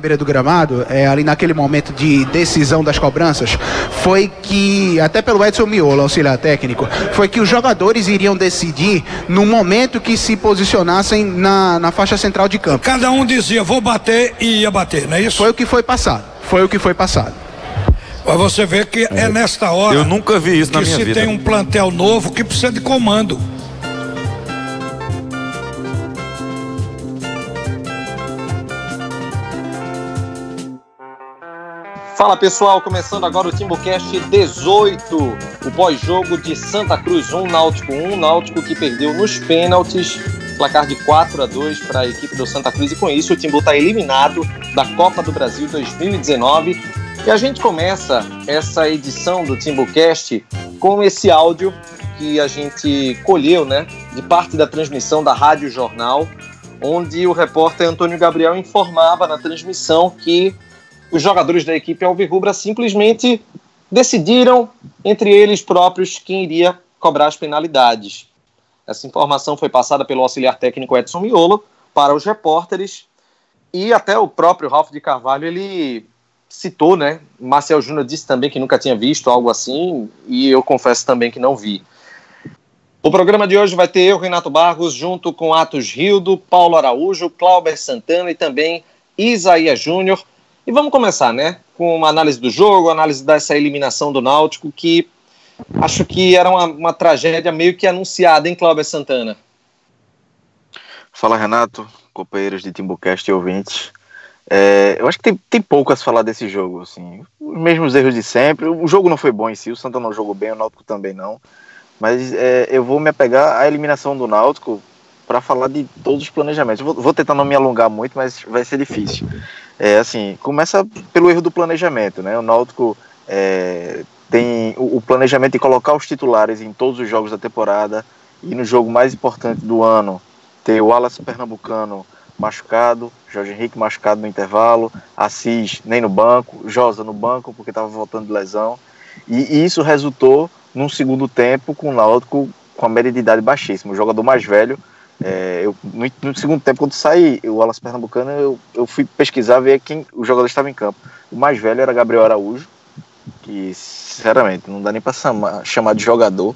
beira do gramado, é, ali naquele momento de decisão das cobranças, foi que, até pelo Edson Miolo, auxiliar técnico, foi que os jogadores iriam decidir no momento que se posicionassem na, na faixa central de campo. Cada um dizia, vou bater e ia bater, não é isso? Foi o que foi passado. Foi o que foi passado. Mas você vê que é, é nesta hora. Eu nunca vi isso na minha vida. Que se tem um plantel novo que precisa de comando. Fala pessoal, começando agora o Timbucast 18, o pós-jogo de Santa Cruz 1, Náutico 1, Náutico que perdeu nos pênaltis, placar de 4 a 2 para a equipe do Santa Cruz e com isso o Timbu está eliminado da Copa do Brasil 2019. E a gente começa essa edição do Timbucast com esse áudio que a gente colheu, né, de parte da transmissão da Rádio Jornal, onde o repórter Antônio Gabriel informava na transmissão que os jogadores da equipe Alvirrubra simplesmente decidiram entre eles próprios quem iria cobrar as penalidades. Essa informação foi passada pelo auxiliar técnico Edson Miolo para os repórteres e até o próprio Ralf de Carvalho ele citou, né? Marcel Júnior disse também que nunca tinha visto algo assim e eu confesso também que não vi. O programa de hoje vai ter eu, Renato Barros, junto com Atos Rildo, Paulo Araújo, Clauber Santana e também Isaías Júnior. E vamos começar, né? Com uma análise do jogo, análise dessa eliminação do Náutico, que acho que era uma, uma tragédia meio que anunciada, hein, Cláudio Santana? Fala, Renato, companheiros de Timbucast e ouvintes. É, eu acho que tem, tem pouco a se falar desse jogo, assim. Os mesmos erros de sempre. O jogo não foi bom em si, o Santa não jogou bem, o Náutico também não. Mas é, eu vou me apegar à eliminação do Náutico para falar de todos os planejamentos. Vou, vou, tentar não me alongar muito, mas vai ser difícil. É assim, começa pelo erro do planejamento, né? O Náutico é, tem o, o, planejamento de colocar os titulares em todos os jogos da temporada e no jogo mais importante do ano ter o Wallace Pernambucano machucado, Jorge Henrique machucado no intervalo, Assis nem no banco, Josa no banco porque estava voltando de lesão. E, e isso resultou num segundo tempo com o Náutico com a média de idade baixíssima. O jogador mais velho é, eu, no, no, segundo tempo, quando saí o Alas Pernambucano, eu, eu fui pesquisar, ver quem o jogador estava em campo. O mais velho era Gabriel Araújo, que sinceramente não dá nem para chamar, de jogador.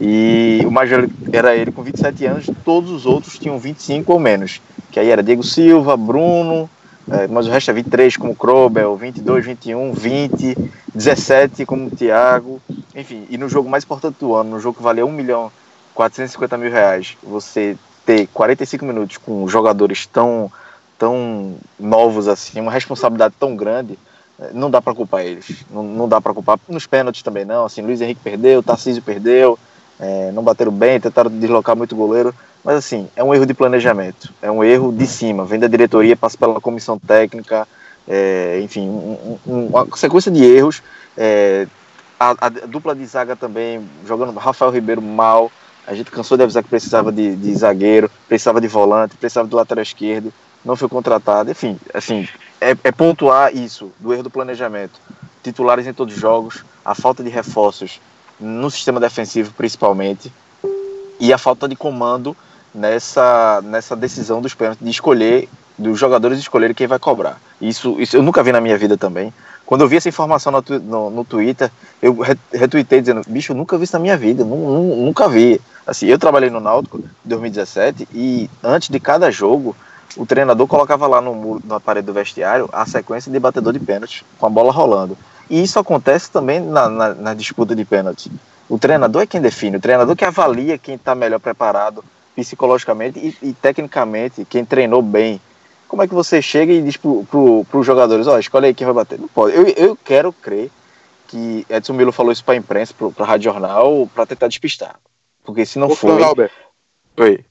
E o mais velho era ele com 27 anos, todos os outros tinham 25 ou menos. Que aí era Diego Silva, Bruno, é, mas o resto é 23 como Krobel, 22, 21, 20, 17 como Thiago. Enfim, e no jogo mais importante do ano, no jogo que valia 1 milhão 450 mil reais, você ter 45 minutos com jogadores tão, tão novos assim, uma responsabilidade tão grande, eh, não dá para culpar eles. Não, não dá para culpar. Nos pênaltis também não. Assim, Luiz Henrique perdeu, Tarcísio perdeu, é, não bateram bem, tentaram deslocar muito o goleiro. Mas assim, é um erro de planejamento. É um erro de cima. Vem da diretoria, passa pela comissão técnica, é, enfim, um, um, uma sequência de erros. É, a, a, dupla de zaga também, jogando Rafael Ribeiro mal. A gente cansou de avisar que precisava de, de zagueiro, precisava de volante, precisava do lateral esquerdo, não foi contratado. Enfim, assim, é, é pontuar isso, do erro do planejamento. Titulares em todos os jogos, a falta de reforços no sistema defensivo principalmente, e a falta de comando nessa, nessa decisão dos pênaltis de escolher, dos jogadores escolherem quem vai cobrar. Isso, isso eu nunca vi na minha vida também. Quando eu vi essa informação no, no, no Twitter, eu retuitei dizendo, bicho, nunca vi isso na minha vida, nunca vi. Assim, eu trabalhei no Náutico em 2017 e antes de cada jogo, o treinador colocava lá no muro, na parede do vestiário a sequência de batedor de pênalti, com a bola rolando. E isso acontece também na, na, na disputa de pênalti. O treinador é quem define, o treinador que avalia quem está melhor preparado psicologicamente e, e, tecnicamente, quem treinou bem como é que você chega e diz para os jogadores, ó, oh, escolhe aí quem vai bater? Não pode. Eu, eu quero crer que Edson Milo falou isso para a imprensa, para a Rádio Jornal, para tentar despistar. Porque se não Ô, for. Albert. Oi.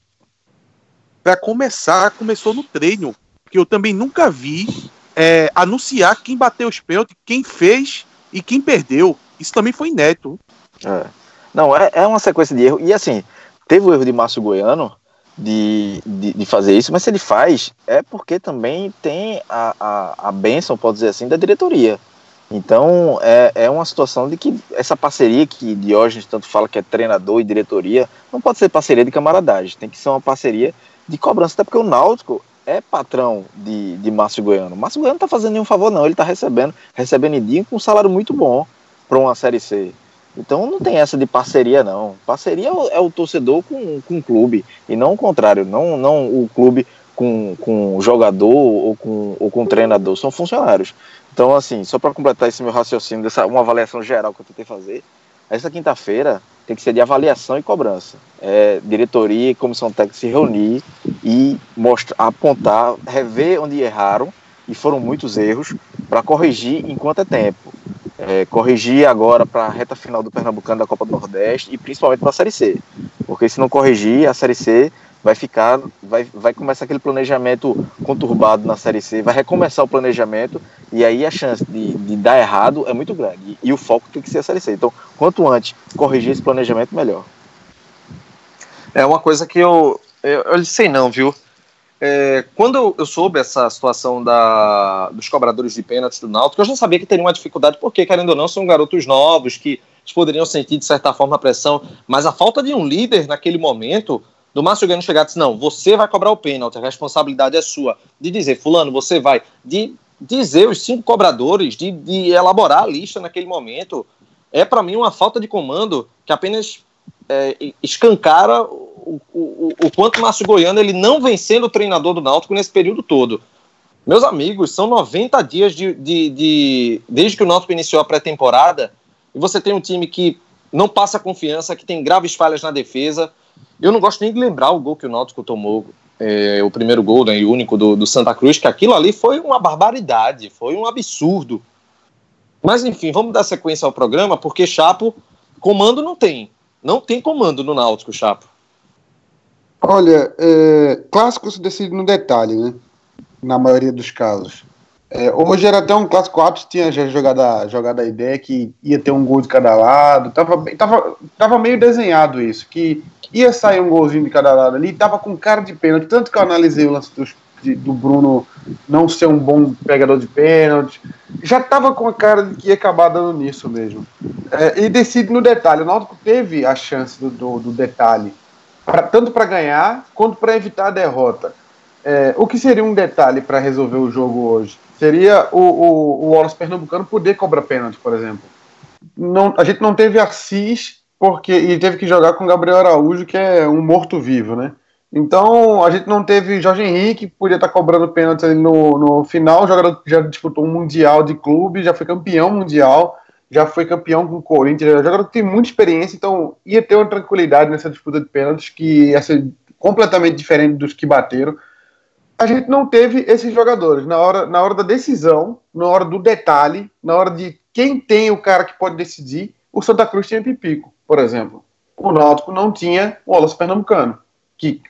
Para começar, começou no treino. Que eu também nunca vi é, anunciar quem bateu os pênaltis, quem fez e quem perdeu. Isso também foi inédito. É. Não, é, é uma sequência de erro. E assim, teve o erro de Márcio Goiano, de, de, de, fazer isso, mas se ele faz, é porque também tem a, a, a benção, pode dizer assim, da diretoria. Então, é, é uma situação de que essa parceria que Diógenes tanto fala que é treinador e diretoria, não pode ser parceria de camaradagem, tem que ser uma parceria de cobrança, até porque o Náutico é patrão de, de Márcio Goiano. Márcio Goiano não tá fazendo nenhum favor, não. Ele tá recebendo, recebendo em com um salário muito bom para uma Série C. Então não tem essa de parceria, não. Parceria é o torcedor com, com o clube, e não o contrário, não, não o clube com, com jogador ou com, ou com treinador, são funcionários. Então, assim, só para completar esse meu raciocínio, dessa, uma avaliação geral que eu tentei fazer, essa quinta-feira tem que ser de avaliação e cobrança. É, diretoria e comissão técnica se reunir e mostrar, apontar, rever onde erraram, e foram muitos erros, para corrigir enquanto é tempo. É, corrigir agora para a reta final do Pernambucano da Copa do Nordeste e principalmente para a Série C. Porque se não corrigir, a Série C vai ficar, vai, vai começar aquele planejamento conturbado na Série C, vai recomeçar o planejamento e aí a chance de, de dar errado é muito grande. E, e, o foco tem que ser a Série C. Então, quanto antes corrigir esse planejamento, melhor. É uma coisa que eu, eu, eu sei não, viu? É, quando eu, soube essa situação da, dos cobradores de pênaltis do Náutico, eu já sabia que teria uma dificuldade, porque, querendo ou não, são garotos novos que poderiam sentir, de certa forma, a pressão, mas a falta de um líder naquele momento do Márcio Gano chegar e dizer, não, você vai cobrar o pênalti, a responsabilidade é sua. De dizer, fulano, você vai. De dizer os cinco cobradores, de, de elaborar a lista naquele momento, é para mim uma falta de comando que apenas é, escancara o, o, quanto o Márcio Goiano ele não vem sendo o treinador do Náutico nesse período todo. Meus amigos, são 90 dias de, de, de desde que o Náutico iniciou a pré-temporada e você tem um time que não passa confiança, que tem graves falhas na defesa, eu não gosto nem de lembrar o gol que o Náutico tomou, é, o primeiro gol né, e único do, do Santa Cruz, que aquilo ali foi uma barbaridade, foi um absurdo. Mas enfim, vamos dar sequência ao programa, porque Chapo, comando não tem. Não tem comando no Náutico, Chapo. Olha, é, clássico se decide no detalhe, né? Na maioria dos casos. É, hoje era até um clássico ápice, tinha já jogado a, jogado a ideia que ia ter um gol de cada lado, tava, tava, tava meio desenhado isso, que ia sair um golzinho de cada lado ali, tava com cara de pênalti, tanto que eu analisei o lance dos, de, do Bruno não ser um bom pegador de pênalti, já tava com a cara de que ia acabar dando nisso mesmo. É, e decide no detalhe, o Náutico teve a chance do, do, do detalhe, pra, tanto para ganhar quanto para evitar a derrota. É, o que seria um detalhe para resolver o jogo hoje? seria o, o, o Wallace Pernambucano poder cobrar pênalti, por exemplo. Não, a gente não teve Assis porque e teve que jogar com Gabriel Araújo, que é um morto-vivo, né? Então a gente não teve Jorge Henrique, podia estar cobrando pênalti no, no final. Jogador já disputou um Mundial de clube, já foi campeão mundial, já foi campeão com o Corinthians. O jogador que tem muita experiência, então ia ter uma tranquilidade nessa disputa de pênaltis que ia ser completamente diferente dos que bateram a gente não teve esses jogadores na hora, na hora da decisão, na hora do detalhe, na hora de quem tem o cara que pode decidir. O Santa Cruz tinha Pipico, por exemplo. O Náutico não tinha o Wallace Pernambucano, que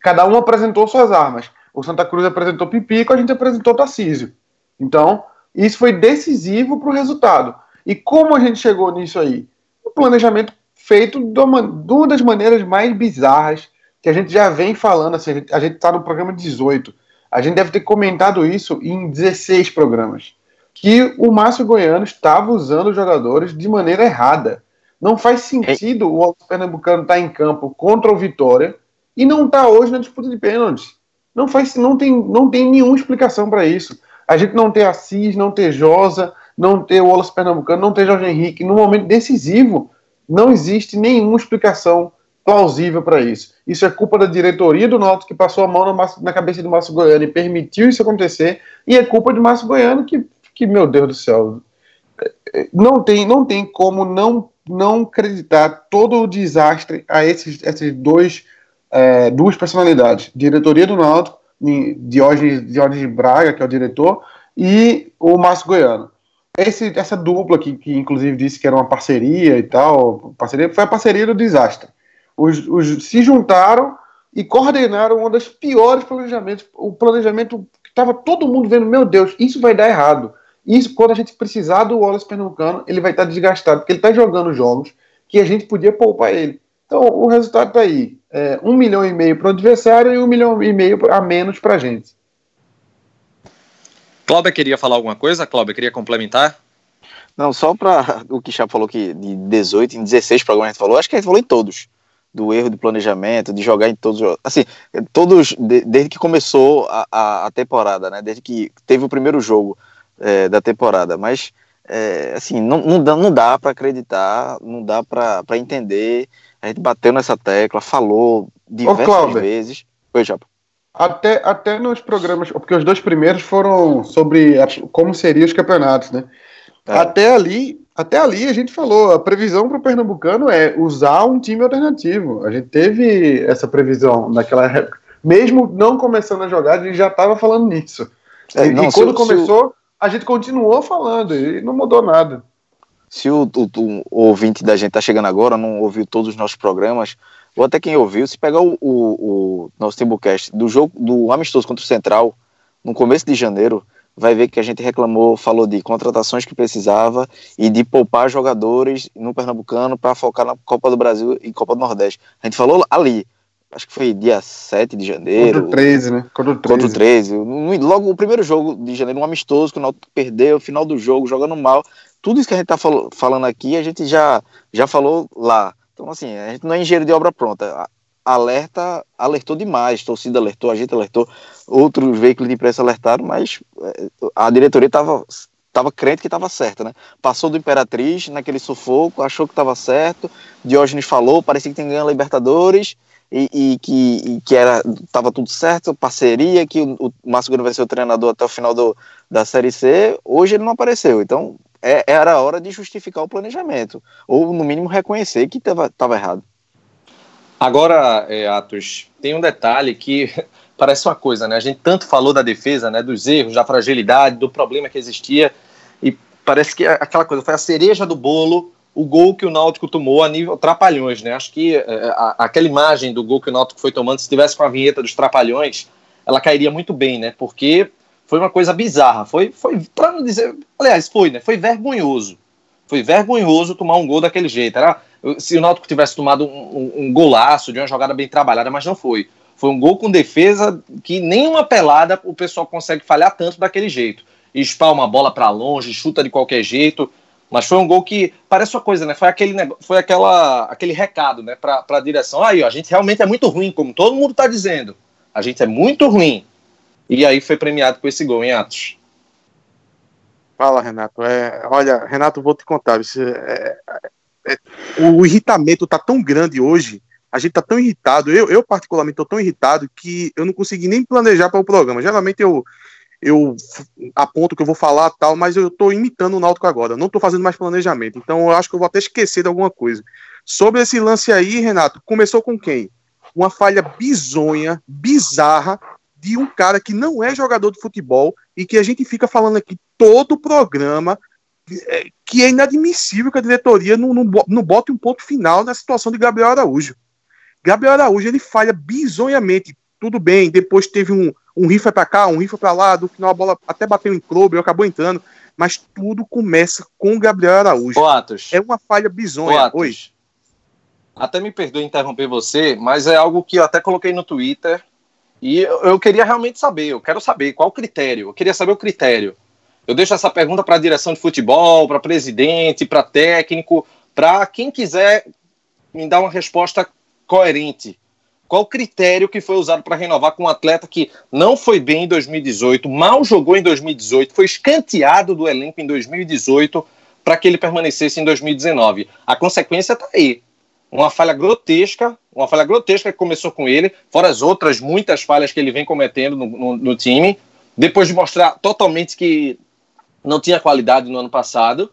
cada um apresentou suas armas. O Santa Cruz apresentou Pipico, a gente apresentou Tarcísio. Então, isso foi decisivo para o resultado. E como a gente chegou nisso aí? O planejamento feito de uma, das maneiras mais bizarras que a gente já vem falando, assim, a gente está no programa 18, a gente deve ter comentado isso em 16 programas, que o Márcio Goiano estava usando os jogadores de maneira errada. Não faz sentido o Alto Pernambucano estar tá em campo contra o Vitória e não estar tá hoje na disputa de pênaltis. Não, faz, não, tem, não tem nenhuma explicação para isso. A gente não ter Assis, não ter Josa, não ter o Wallace Pernambucano, não ter Jorge Henrique, no momento decisivo, não existe nenhuma explicação plausível para isso. Isso é culpa da diretoria do Náutico que passou a mão na cabeça do Márcio Goiano e permitiu isso acontecer, e é culpa de Márcio Goiano que, que meu Deus do céu, não tem, não tem como não, não acreditar todo o desastre a esses, esses dois é, duas personalidades, diretoria do Náutico, Diógenes, Diógenes Braga, que é o diretor, e o Márcio Goiano. Esse, essa dupla que, que inclusive disse que era uma parceria e tal, parceria, foi a parceria do desastre os, os, se juntaram e coordenaram um dos piores planejamentos. O planejamento que estava todo mundo vendo, meu Deus, isso vai dar errado. Isso, quando a gente precisar do Wallace Pernambucano, ele vai estar desgastado, porque ele está jogando jogos que a gente podia poupar ele. Então, o resultado está aí. É, um milhão e meio para o adversário e um milhão e meio a menos para a gente. Cláudia queria falar alguma coisa? Cláudia queria complementar? Não, só para o que já falou que de 18 em 16 programas a gente falou, acho que a gente falou em todos do erro de planejamento, de jogar em todos assim, todos de, desde que começou a, a, a, temporada, né? Desde que teve o primeiro jogo é, da temporada, mas é, assim não, não dá, não dá para acreditar, não dá para entender. A gente bateu nessa tecla, falou diversas vezes. Oi, Japa. Até, até nos programas, porque os dois primeiros foram sobre a, como seriam os campeonatos, né? É. Até ali, até ali a gente falou, a previsão para o Pernambucano é usar um time alternativo. A gente teve essa previsão naquela época. Mesmo não começando a jogar, a gente já estava falando nisso. É, e, não, e quando começou, a gente continuou falando e não mudou nada. Se o, o, o ouvinte da gente está chegando agora, não ouviu todos os nossos programas, ou até quem ouviu, se pegar o, o, o nosso Timbucast do jogo do amistoso contra o Central, no começo de janeiro, vai ver que a gente reclamou, falou de contratações que precisava e de poupar jogadores no Pernambucano para focar na Copa do Brasil e Copa do Nordeste. A gente falou ali, acho que foi dia 7 de janeiro. Contra o 13, né? Contra o 13. Contra o 13. Logo o primeiro jogo de janeiro, um amistoso, que o Náutico perdeu, final do jogo, jogando mal. Tudo isso que a gente tá falando aqui, a gente já, já falou lá. Então, assim, a gente não é engenheiro de obra pronta alerta, alertou demais, torcida alertou, a gente alertou, outros veículos de imprensa alertaram, mas eh, a diretoria estava tava crente que estava certa, né? Passou do Imperatriz naquele sufoco, achou que estava certo, Diógenes falou, parecia que tem ganho a Libertadores e, e que, e que era tava tudo certo, parceria, que o, o Márcio Gomes vai ser o treinador até o final do, da Série C, hoje ele não apareceu, então é, era a hora de justificar o planejamento, ou no mínimo reconhecer que estava errado. Agora, é, Atos, tem um detalhe que parece uma coisa, né? A gente tanto falou da defesa, né? Dos erros, da fragilidade, do problema que existia, e parece que aquela coisa foi a cereja do bolo, o gol que o Náutico tomou a nível trapalhões, né? Acho que é, a, aquela imagem do gol que o Náutico foi tomando, se tivesse com a vinheta dos trapalhões, ela cairia muito bem, né? Porque foi uma coisa bizarra, foi, foi para não dizer, aliás, foi, né? Foi vergonhoso. Foi vergonhoso tomar um gol daquele jeito. Era se o Náutico tivesse tomado um, um, golaço de uma jogada bem trabalhada, mas não foi. Foi um gol com defesa que nenhuma pelada o pessoal consegue falhar tanto daquele jeito. Espalma a bola para longe, chuta de qualquer jeito. Mas foi um gol que parece uma coisa, né? Foi aquele, foi aquela, aquele recado, né, para a direção. Aí, ó, a gente realmente é muito ruim, como todo mundo está dizendo. A gente é muito ruim. E aí foi premiado com esse gol em Atos. Fala, Renato. É, olha, Renato, vou te contar. Isso é, é, o irritamento tá tão grande hoje, a gente tá tão irritado, eu, eu particularmente tô tão irritado que eu não consegui nem planejar para o programa. Geralmente eu eu aponto que eu vou falar tal, mas eu tô imitando o Náutico agora, não tô fazendo mais planejamento. Então eu acho que eu vou até esquecer de alguma coisa. Sobre esse lance aí, Renato, começou com quem? Uma falha bizonha, bizarra de um cara que não é jogador de futebol e que a gente fica falando aqui todo o programa é, que é inadmissível que a diretoria não, não, não bote um ponto final na situação de Gabriel Araújo. Gabriel Araújo ele falha bizonhamente. Tudo bem, depois teve um, um rifa para cá, um rifa para lá, no final a bola até bateu em clube, acabou entrando, mas tudo começa com Gabriel Araújo. Atos, é uma falha bizonha. Oi. Até me perdoe interromper você, mas é algo que eu até coloquei no Twitter e eu, queria realmente saber, eu quero saber qual o critério, eu queria saber o critério. Eu deixo essa pergunta para a direção de futebol, para presidente, para técnico, para quem quiser me dar uma resposta coerente. Qual o critério que foi usado para renovar com um atleta que não foi bem em 2018, mal jogou em 2018, foi escanteado do elenco em 2018 para que ele permanecesse em 2019? A consequência está aí. Uma falha grotesca, uma falha grotesca que começou com ele, fora as outras muitas falhas que ele vem cometendo no, no, no time, depois de mostrar totalmente que não tinha qualidade no ano passado,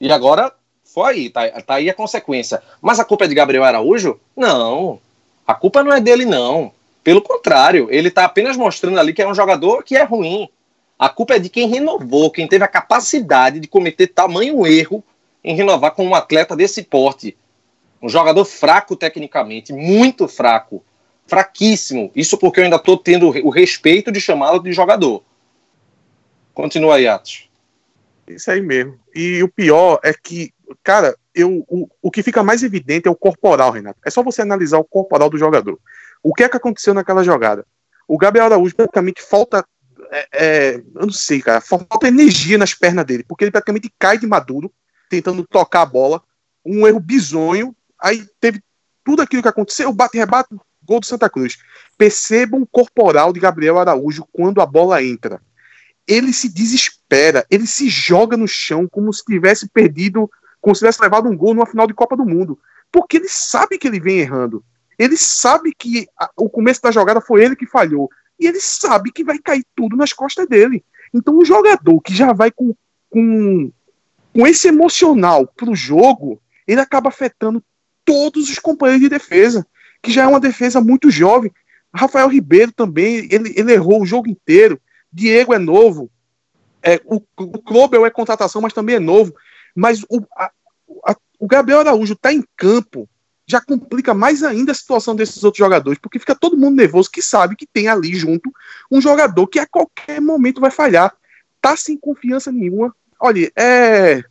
e agora foi aí, tá, tá aí a consequência. Mas a culpa é de Gabriel Araújo? Não. A culpa não é dele, não. Pelo contrário, ele está apenas mostrando ali que é um jogador que é ruim. A culpa é de quem renovou, quem teve a capacidade de cometer tamanho erro em renovar com um atleta desse porte. Um jogador fraco tecnicamente, muito fraco. Fraquíssimo. Isso porque eu ainda estou tendo o respeito de chamá-lo de jogador. Continua aí, Atos. Isso aí mesmo. E o pior é que, cara, eu, o, o que fica mais evidente é o corporal, Renato. É só você analisar o corporal do jogador. O que é que aconteceu naquela jogada? O Gabriel Araújo praticamente falta. É, é, eu não sei, cara. Falta energia nas pernas dele, porque ele praticamente cai de maduro, tentando tocar a bola. Um erro bizonho. Aí teve tudo aquilo que aconteceu, bate-rebate, gol do Santa Cruz. Percebam o corporal de Gabriel Araújo quando a bola entra. Ele se desespera, ele se joga no chão como se tivesse perdido, como se tivesse levado um gol numa final de Copa do Mundo. Porque ele sabe que ele vem errando. Ele sabe que a, o começo da jogada foi ele que falhou. E ele sabe que vai cair tudo nas costas dele. Então, o jogador que já vai com, com, com esse emocional pro jogo, ele acaba afetando todos os companheiros de defesa, que já é uma defesa muito jovem. Rafael Ribeiro também, ele, ele errou o jogo inteiro. Diego é novo. É, o, o é contratação, mas também é novo. Mas o, a, a, o Gabriel Araújo está em campo já complica mais ainda a situação desses outros jogadores, porque fica todo mundo nervoso que sabe que tem ali junto um jogador que a qualquer momento vai falhar. Tá sem confiança nenhuma. Olha, é,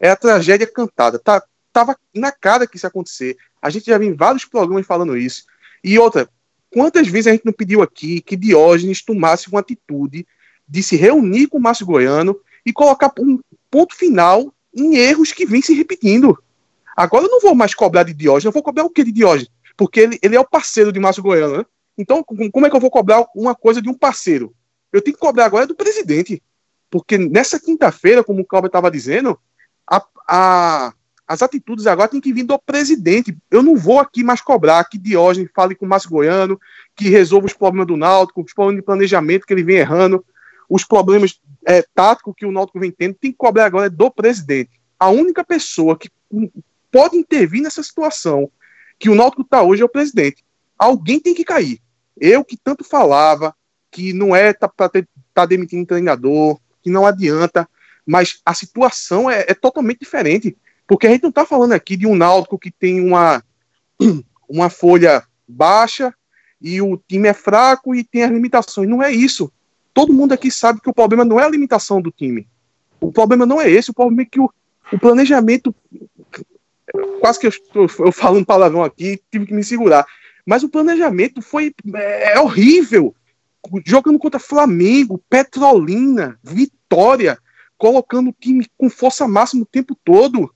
é a tragédia cantada. Tá, tava na cara que isso ia acontecer. A gente já viu em vários programas falando isso. E outra, quantas vezes a gente não pediu aqui que Diógenes tomasse uma atitude de se reunir com o Márcio Goiano e colocar um ponto final em erros que vêm se repetindo. Agora eu não vou mais cobrar de Diógenes, eu vou cobrar o que de Diógenes? Porque ele, ele é o parceiro de Márcio Goiano, né? Então, como é que eu vou cobrar uma coisa de um parceiro? Eu tenho que cobrar agora do presidente. Porque nessa quinta-feira, como o Cláudio estava dizendo, a, a, as atitudes agora têm que vir do presidente. Eu não vou aqui mais cobrar que Diógenes fale com o Márcio Goiano, que resolva os problemas do Náutico, os problemas de planejamento que ele vem errando, os problemas é, táticos que o Náutico vem tendo, tem que cobrar agora do presidente. A única pessoa que pode intervir nessa situação que o Náutico está hoje é o presidente. Alguém tem que cair. Eu que tanto falava que não é para tá, tá demitindo treinador, que não adianta, mas a situação é, é, totalmente diferente. Porque a gente não está falando aqui de um Náutico que tem uma, uma folha baixa e o time é fraco e tem as limitações. Não é isso. Todo mundo aqui sabe que o problema não é a limitação do time. O problema não é esse, o problema é que o, o planejamento quase que eu, eu falo um palavrão aqui, tive que me segurar. Mas o planejamento foi é, é horrível. Jogando contra Flamengo, Petrolina, Vitória, colocando o time com força máxima o tempo todo.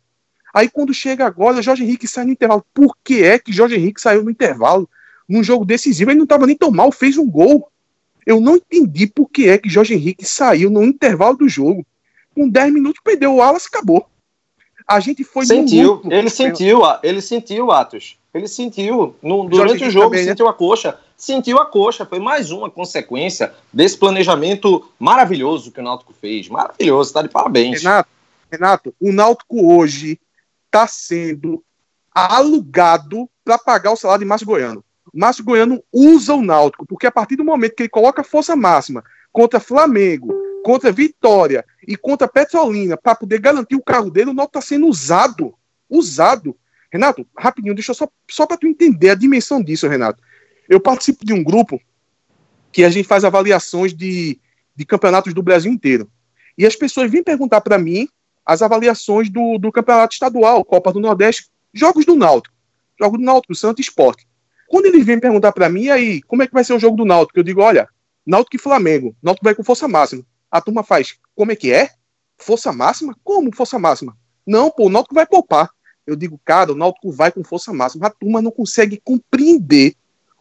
Aí quando chega agora, Jorge Henrique sai no intervalo. Por que é que Jorge Henrique saiu no intervalo? Num jogo decisivo, ele não estava nem tão mal, fez um gol. Eu não entendi por que é que Jorge Henrique saiu no intervalo do jogo. Com 10 minutos, perdeu o Alas, acabou. A gente foi sentiu, ele sentiu, ele sentiu Atos. Ele sentiu no, durante o jogo, também, né? sentiu né? a coxa, sentiu a coxa. Foi mais uma consequência desse planejamento maravilhoso que o Náutico fez. Maravilhoso, tá de parabéns. Renato, Renato, o Náutico hoje está sendo alugado para pagar o salário de Márcio Goiano. Márcio Goiano usa o Náutico, porque a partir do momento que ele coloca força máxima contra Flamengo, contra Vitória e contra Petrolina para poder garantir o carro dele, o Náutico está sendo usado. Usado. Renato, rapidinho, deixa só, só para tu entender a dimensão disso, Renato. Eu participo de um grupo que a gente faz avaliações de, de campeonatos do Brasil inteiro. E as pessoas vêm perguntar para mim as avaliações do, do campeonato estadual, Copa do Nordeste, jogos do Náutico. Jogos do Náutico, Santo Esporte. Quando eles vêm perguntar para mim, aí, como é que vai ser o jogo do Náutico? Eu digo, olha, Náutico e Flamengo. Náutico vai com força máxima a turma faz, como é que é? Força máxima? Como força máxima? Não, pô, o Náutico vai poupar. Eu digo, cara, o Náutico vai com força máxima. A turma não consegue compreender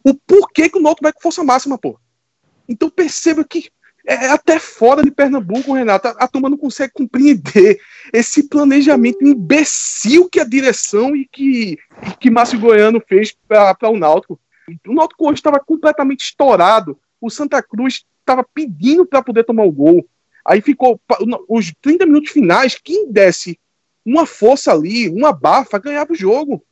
o porquê que o Náutico vai com força máxima, pô. Então perceba que é até fora de Pernambuco, Renato, a, a turma não consegue compreender esse planejamento imbecil que a direção e que, que Márcio Goiano fez para o Náutico. O Náutico hoje estava completamente estourado. O Santa Cruz estava pedindo para poder tomar o gol. Aí ficou os 30 minutos finais, quem desse uma força ali, uma bafa, ganhava o jogo.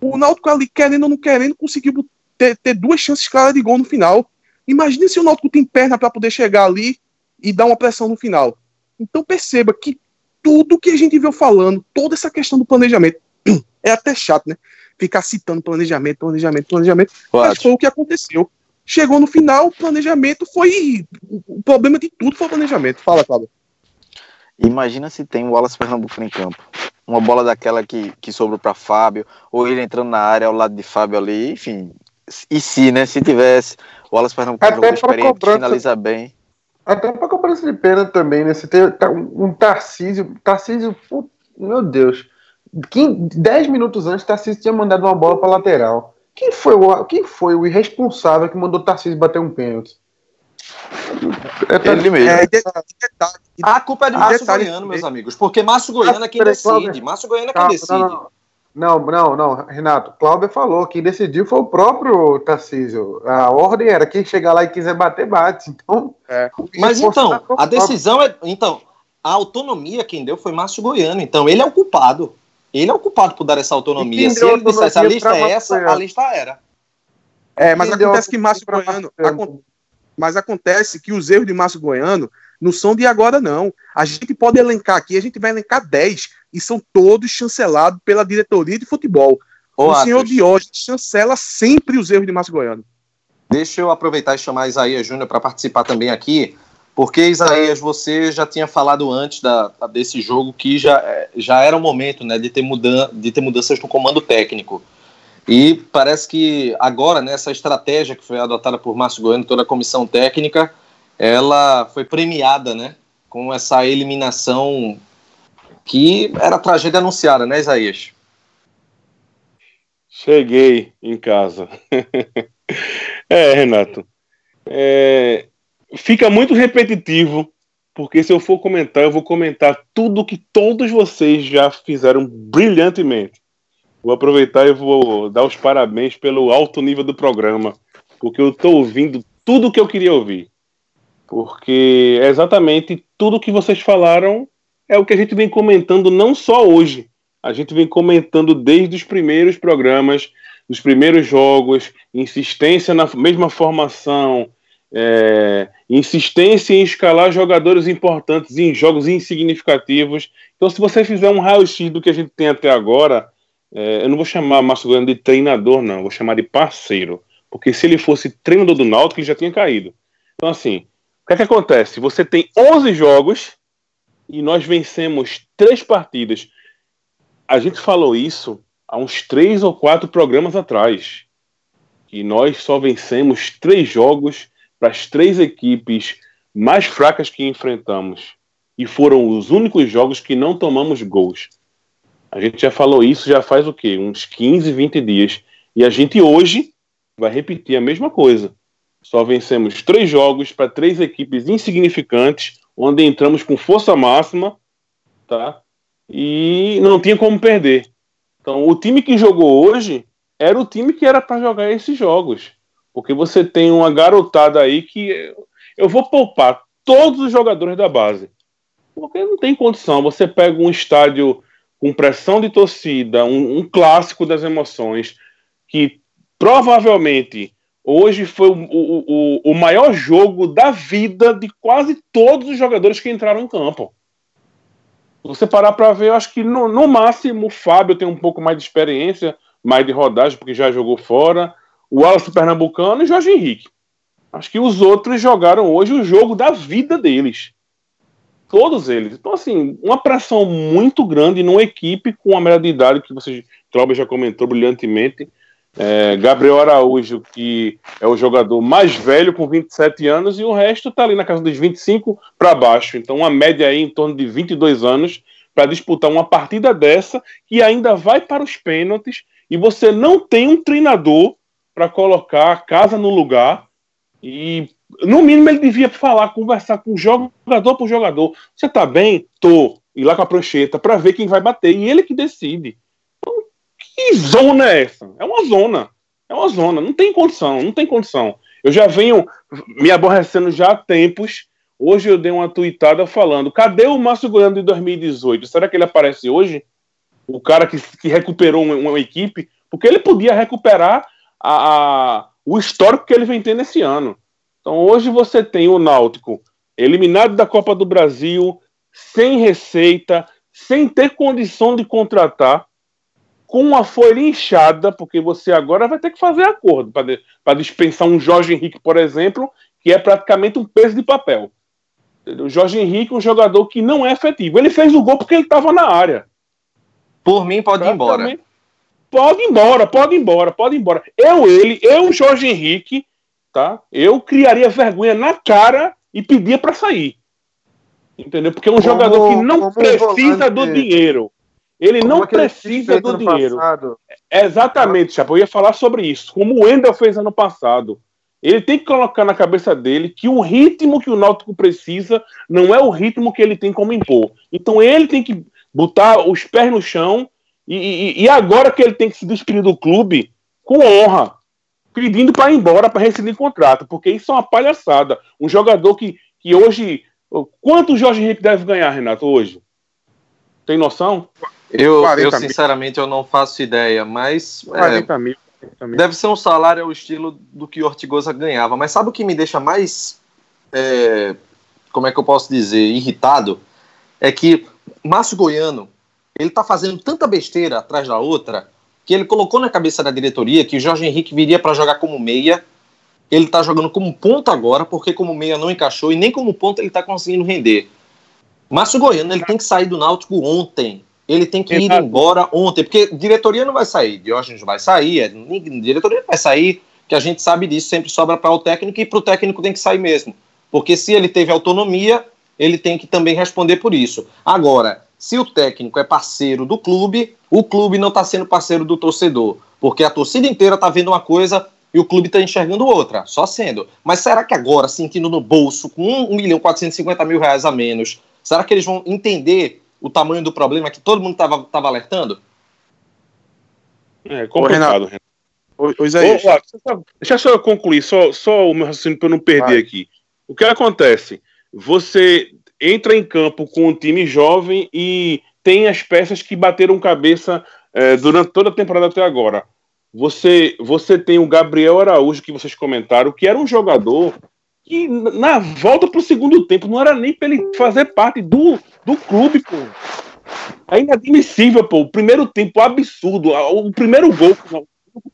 O Náutico ali, querendo ou não querendo, conseguiu ter, ter duas chances claras de gol no final. Imagine se o Náutico tem perna para poder chegar ali e dar uma pressão no final. Então perceba que tudo que a gente veio falando, toda essa questão do planejamento, é até chato, né? Ficar citando planejamento, planejamento, planejamento. Mas foi o que aconteceu. Chegou no final, o planejamento foi. O problema de tudo foi o planejamento. Fala, Fábio. Imagina se tem o Wallace Pernambuco em campo. Uma bola daquela que, que sobrou para Fábio, ou ele entrando na área ao lado de Fábio ali, enfim. E se, né? Se tivesse o Wallace Pernambuco Até jogo experiente, cobrança, finaliza bem. Até para cobrança de pena também, né? Você tem um Tarcísio. Tarcísio, meu Deus. 10 minutos antes, Tarcísio tinha mandado uma bola para lateral. Quem foi, o, quem foi o irresponsável que mandou Tarcísio bater um pênalti? É, Ele mesmo. É, detalhe, detalhe, A culpa é de Ah, Márcio detalhe- Goiano, meus amigos. Porque Márcio Goiano é quem Cláudio. decide. Márcio Goiano é quem decide. não, não, não, não, não, Renato. Cláudio falou. Quem decidiu foi o próprio Tarcísio. A ordem era quem chegar lá e quiser bater, bate. Então. É. Mas então, a próprio. decisão é. Então, a autonomia quem deu foi Márcio Goiano. Então, ele é o culpado. Ele é o culpado por dar essa autonomia. Se ele dissesse a lista é essa, a Goiano? lista era. É, mas Quem acontece que Márcio Goiano. Goiano? acon- Mas acontece que os erros de Márcio Goiano não são de agora, não. A gente pode elencar aqui, a gente vai elencar 10 e são todos chancelados pela diretoria de futebol. Ô, o senhor Diógenes chancela sempre os erros de Márcio Goiano. Deixa eu aproveitar e chamar Isaías Júnior para participar também aqui, porque Isaías, você já tinha falado antes da, desse jogo que já, é, já era o momento né, de, ter mudan de ter mudanças no comando técnico. E parece que agora, nessa estratégia que foi adotada por Márcio Goiano, toda a comissão técnica, ela foi premiada né, com essa eliminação que era tragédia anunciada, né, Isaías? Cheguei em casa. é, Renato. É, fica muito repetitivo, porque se eu for comentar, eu vou comentar tudo que todos vocês já fizeram brilhantemente. Vou aproveitar e vou dar os parabéns pelo alto nível do programa, porque eu estou ouvindo tudo que eu queria ouvir. Porque é exatamente tudo que vocês falaram é o que a gente vem comentando não só hoje, a gente vem comentando desde os primeiros programas, dos primeiros jogos, insistência na mesma formação, é, insistência em escalar jogadores importantes em jogos insignificativos. Então, se você fizer um raio-x do que a gente tem até agora, é, eu não vou chamar Márcio Goiano de treinador, não, vou chamar de parceiro. Porque se ele fosse treinador do Náutico, ele já tinha caído. Então, assim, o que é que acontece? Você tem 11 jogos e nós vencemos três partidas. A gente falou isso há uns três ou quatro programas atrás. Que nós só vencemos três jogos para as três equipes mais fracas que enfrentamos. E foram os únicos jogos que não tomamos gols. A gente já falou isso já faz o quê? Uns 15, 20 dias. E a gente hoje vai repetir a mesma coisa. Só vencemos três jogos para três equipes insignificantes, onde entramos com força máxima, tá? E não tinha como perder. Então, o time que jogou hoje era o time que era para jogar esses jogos. Porque você tem uma garotada aí que eu vou poupar todos os jogadores da base. Porque não tem condição. Você pega um estádio com pressão de torcida, um, um clássico das emoções, que provavelmente hoje foi o, o, o, maior jogo da vida de quase todos os jogadores que entraram em campo. Você parar para ver, eu acho que no, no, máximo o Fábio tem um pouco mais de experiência, mais de rodagem, porque já jogou fora. O Wallace Pernambucano e Jorge Henrique. Acho que os outros jogaram hoje o jogo da vida deles. Todos eles. Então, assim, uma pressão muito grande numa equipe com a média de idade que você, Trober já comentou brilhantemente. É, Gabriel Araújo, que é o jogador mais velho, com 27 anos, e o resto está ali na casa dos 25 para baixo. Então, uma média aí em torno de 22 anos para disputar uma partida dessa, que ainda vai para os pênaltis, e você não tem um treinador para colocar a casa no lugar. E, no mínimo, ele devia falar, conversar com jogador por jogador. Você tá bem? Tô. Ir lá com a prancheta para ver quem vai bater. E ele que decide. Que zona é essa? É uma zona. É uma zona. Não tem condição, não tem condição. Eu já venho me aborrecendo já há tempos. Hoje eu dei uma tuitada falando: cadê o Márcio Goiano de 2018? Será que ele aparece hoje? O cara que, que recuperou uma, uma, equipe? Porque ele podia recuperar a, a, o histórico que ele vem tendo esse ano. Então hoje você tem o Náutico eliminado da Copa do Brasil, sem receita, sem ter condição de contratar com uma folha inchada, porque você agora vai ter que fazer acordo para dispensar um Jorge Henrique, por exemplo, que é praticamente um peso de papel. O Jorge Henrique, um jogador que não é efetivo. Ele fez o gol porque ele estava na área. Por mim, pode ir embora. Pode ir embora, pode ir embora, pode ir embora. Eu, ele, eu, Jorge Henrique, tá? Eu criaria vergonha na cara e pedia para sair. Entendeu? Porque é um como, jogador que não precisa volante... do dinheiro Ele Como não que precisa do dinheiro. passado. Exatamente, Chapa. Eu ia falar sobre isso. Como o Wendel fez ano passado. Ele tem que colocar na cabeça dele que o ritmo que o Náutico precisa não é o ritmo que ele tem como impor. Então ele tem que botar os pés no chão e, e- e agora que ele tem que se despedir do clube com honra, pedindo para ir embora para rescindir contrato, porque isso é uma palhaçada. Um jogador que, que hoje. Quanto o Jorge Henrique deve ganhar, Renato, hoje? Tem noção? Eu, 40 eu mil. sinceramente, eu não faço ideia, mas é, 40 mil. 40 mil. deve ser um salário ao estilo do que o Ortigosa ganhava. Mas sabe o que me deixa mais, é, como é que eu posso dizer, irritado? É que Márcio Goiano, ele tá fazendo tanta besteira atrás da outra, que ele colocou na cabeça da diretoria que o Jorge Henrique viria para jogar como meia. Ele tá jogando como ponta agora, porque como meia não encaixou, e nem como ponta ele tá conseguindo render. Márcio Goiano, ele tem que sair do Náutico ontem. Ele tem que ir Exato. embora ontem, porque diretoria não vai sair, Diógenes vai sair, é, diretoria não vai sair, que a gente sabe disso, sempre sobra para o técnico e para o técnico tem que sair mesmo. Porque se ele teve autonomia, ele tem que também responder por isso. Agora, se o técnico é parceiro do clube, o clube não está sendo parceiro do torcedor, porque a torcida inteira está vendo uma coisa e o clube está enxergando outra, só sendo. Mas será que agora, sentindo no bolso, com 1 milhão e 450 mil reais a menos, será que eles vão entender o tamanho do problema que todo mundo estava alertando? É complicado, Renato. Ô, ô, Ô, Isaías, deixa eu só- eu concluir, só, só o meu raciocínio para eu não perder Vai. aqui. O que acontece? Você entra em campo com um time jovem e tem as peças que bateram cabeça eh, durante toda a temporada até agora. Você, você tem o Gabriel Araújo, que vocês comentaram, que era um jogador que na volta para o segundo tempo não era nem para ele fazer parte do, do clube, pô. É inadmissível, pô. O primeiro tempo absurdo. O primeiro gol que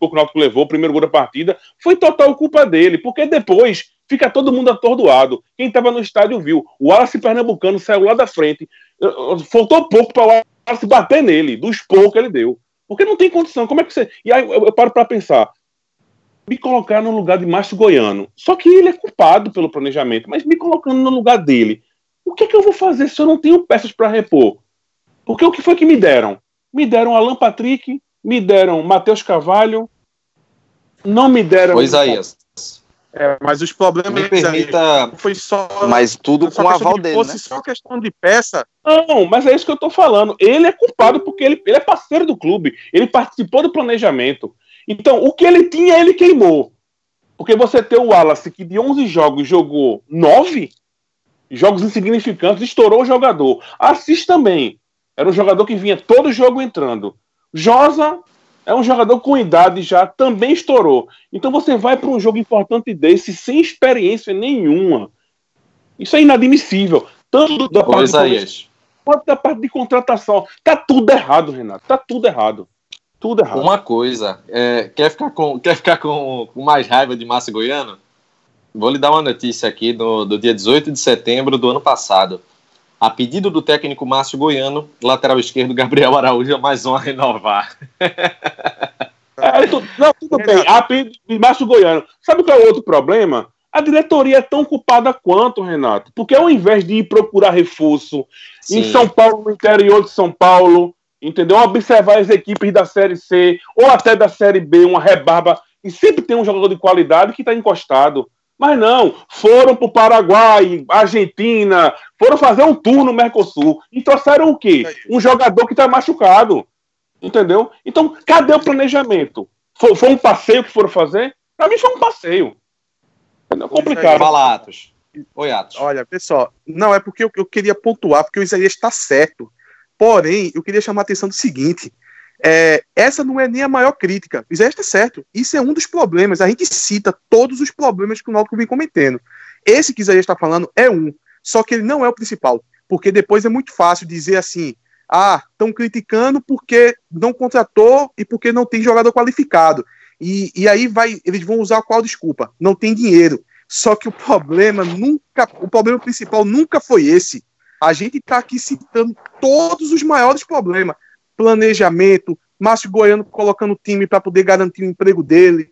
o Náutico- levou, o primeiro gol da partida, foi total culpa dele, porque depois fica todo mundo atordoado. Quem estava no estádio viu. O Wallace Pernambucano saiu lá da frente. Faltou pouco para o Wallace bater nele, do esporro que ele deu. Porque não tem condição. Como é que você. E aí eu, eu paro para pensar. Me colocar no lugar de Márcio Goiano. Só que ele é culpado pelo planejamento, mas me colocando no lugar dele. O que, é que eu vou fazer se eu não tenho peças para repor? Porque o que foi que me deram? Me deram Alan Patrick, me deram Matheus Carvalho, não me deram. Ô, Isaías, é, mas os problemas me permita. não foi só, Mas tudo só com questão aval de dele, fosse né? só questão de peça. Não, mas é isso que eu tô falando. Ele é culpado porque ele, ele é parceiro do clube. Ele participou do planejamento. Então, o que ele tinha, ele queimou. Porque você tem o Wallace, que de 11 jogos jogou 9 jogos insignificantes, estourou o jogador. Assis também. Era um jogador que vinha todo jogo entrando. Josa é um jogador com idade já, também estourou. Então você vai para um jogo importante desse sem experiência nenhuma. Isso é inadmissível. Tanto da Ô, parte Isaías, quanto da parte de contratação. Tá tudo errado, Renato. Tá tudo errado. Tudo errado. uma coisa, é, quer ficar, com, quer ficar com, com mais raiva de Márcio Goiano? Vou lhe dar uma notícia aqui do, do dia 18 de setembro do ano passado. A pedido do técnico Márcio Goiano, lateral esquerdo Gabriel Araújo, é mais um a renovar. É, tu- não, tudo bem. A pedido de Márcio Goiano. Sabe qual é o outro problema? A diretoria é tão culpada quanto, Renato. Porque ao invés de ir procurar reforço em Sim. São Paulo, no interior de São Paulo, entendeu? Observar as equipes da Série C ou até da Série B, uma rebarba, e sempre tem um jogador de qualidade que está encostado. Mas não, foram para o Paraguai, Argentina, foram fazer um tour no Mercosul e trouxeram o quê? Um jogador que está machucado. Entendeu? Então, cadê o planejamento? Foi, foi um passeio que foram fazer? Para mim foi um passeio. É complicado. Fala, Atos. Oi, Atos. Olha, pessoal, não é porque eu, eu queria pontuar, porque o Isaías está certo. Porém, eu queria chamar a atenção do seguinte: é, essa não é nem a maior crítica. O Isaías está certo. Isso é um dos problemas. A gente cita todos os problemas que o Náutico vem cometendo. Esse que Isaías está falando é um. Só que ele não é o principal. Porque depois é muito fácil dizer assim: ah, estão criticando porque não contratou e porque não tem jogador qualificado. E, e aí vai, eles vão usar qual desculpa? Não tem dinheiro. Só que o problema nunca, o problema principal nunca foi esse. A gente está aqui citando todos os maiores problemas: planejamento, Márcio Goiano colocando o time para poder garantir o emprego dele,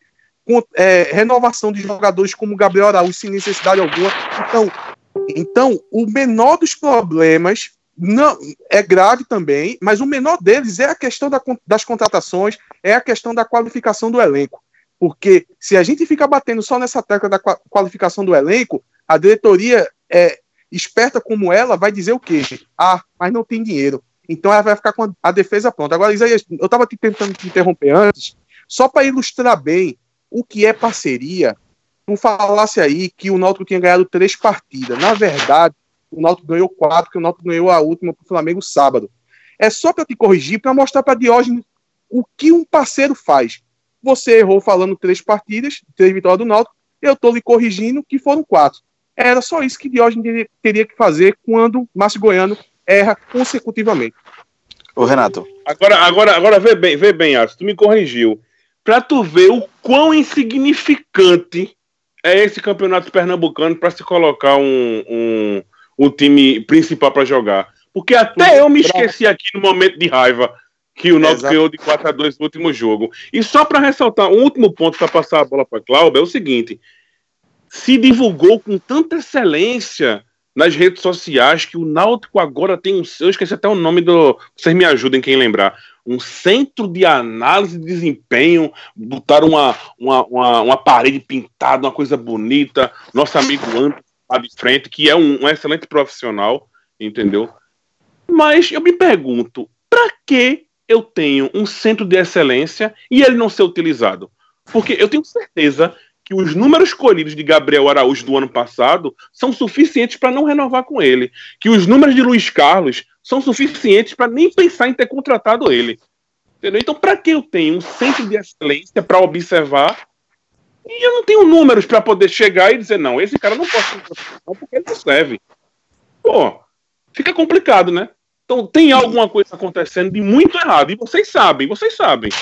é, renovação de jogadores como Gabriel Araújo sem necessidade alguma. Então, então, o menor dos problemas Não, é grave também, mas o menor deles é a questão da, das contratações, é a questão da qualificação do elenco. Porque se a gente fica batendo só nessa tecla da qualificação do elenco, a diretoria é esperta como ela vai dizer o quê? Ah, mas não tem dinheiro. Então ela vai ficar com a defesa pronta. Agora, Isaías, eu estava tentando te interromper antes, só para ilustrar bem o que é parceria. Não falasse aí que o Náutico tinha ganhado três partidas. Na verdade, o Náutico ganhou quatro, porque o Náutico ganhou a última para o Flamengo sábado. É só para te corrigir, para mostrar para Diógenes o que um parceiro faz. Você errou falando três partidas, três vitórias do Náutico, eu estou lhe corrigindo que foram quatro. Era só isso que Diógenes teria que fazer quando Márcio Goiano erra consecutivamente. Ô, Renato. Agora, agora, agora vê bem, vê bem, Arthur, tu me corrigiu. Para tu ver o quão insignificante é esse campeonato pernambucano para se colocar um, um, um time principal para jogar. Porque até eu me esqueci aqui no momento de raiva que o Náutico ganhou de 4 a 2 no último jogo. E só para ressaltar um último ponto para passar a bola para Cláudio é o seguinte: se divulgou com tanta excelência nas redes sociais que o Náutico agora tem um. Eu esqueci até o nome do. Vocês me ajudem quem lembrar. Um centro de análise de desempenho, botaram uma, uma, uma, uma parede pintada, uma coisa bonita. Nosso amigo Anderson lá de frente, que é um, um excelente profissional, entendeu? Mas eu me pergunto, para que eu tenho um centro de excelência e ele não ser utilizado? Porque eu tenho certeza que os números colhidos de Gabriel Araújo do ano passado são suficientes para não renovar com ele. Que os números de Luiz Carlos são suficientes para nem pensar em ter contratado ele. Entendeu? Então, para que eu tenho um centro de excelência para observar e eu não tenho números para poder chegar e dizer, não, esse cara não pode porque ele não serve. Pô, fica complicado, né? Então, tem alguma coisa acontecendo de muito errado. E vocês sabem, vocês sabem.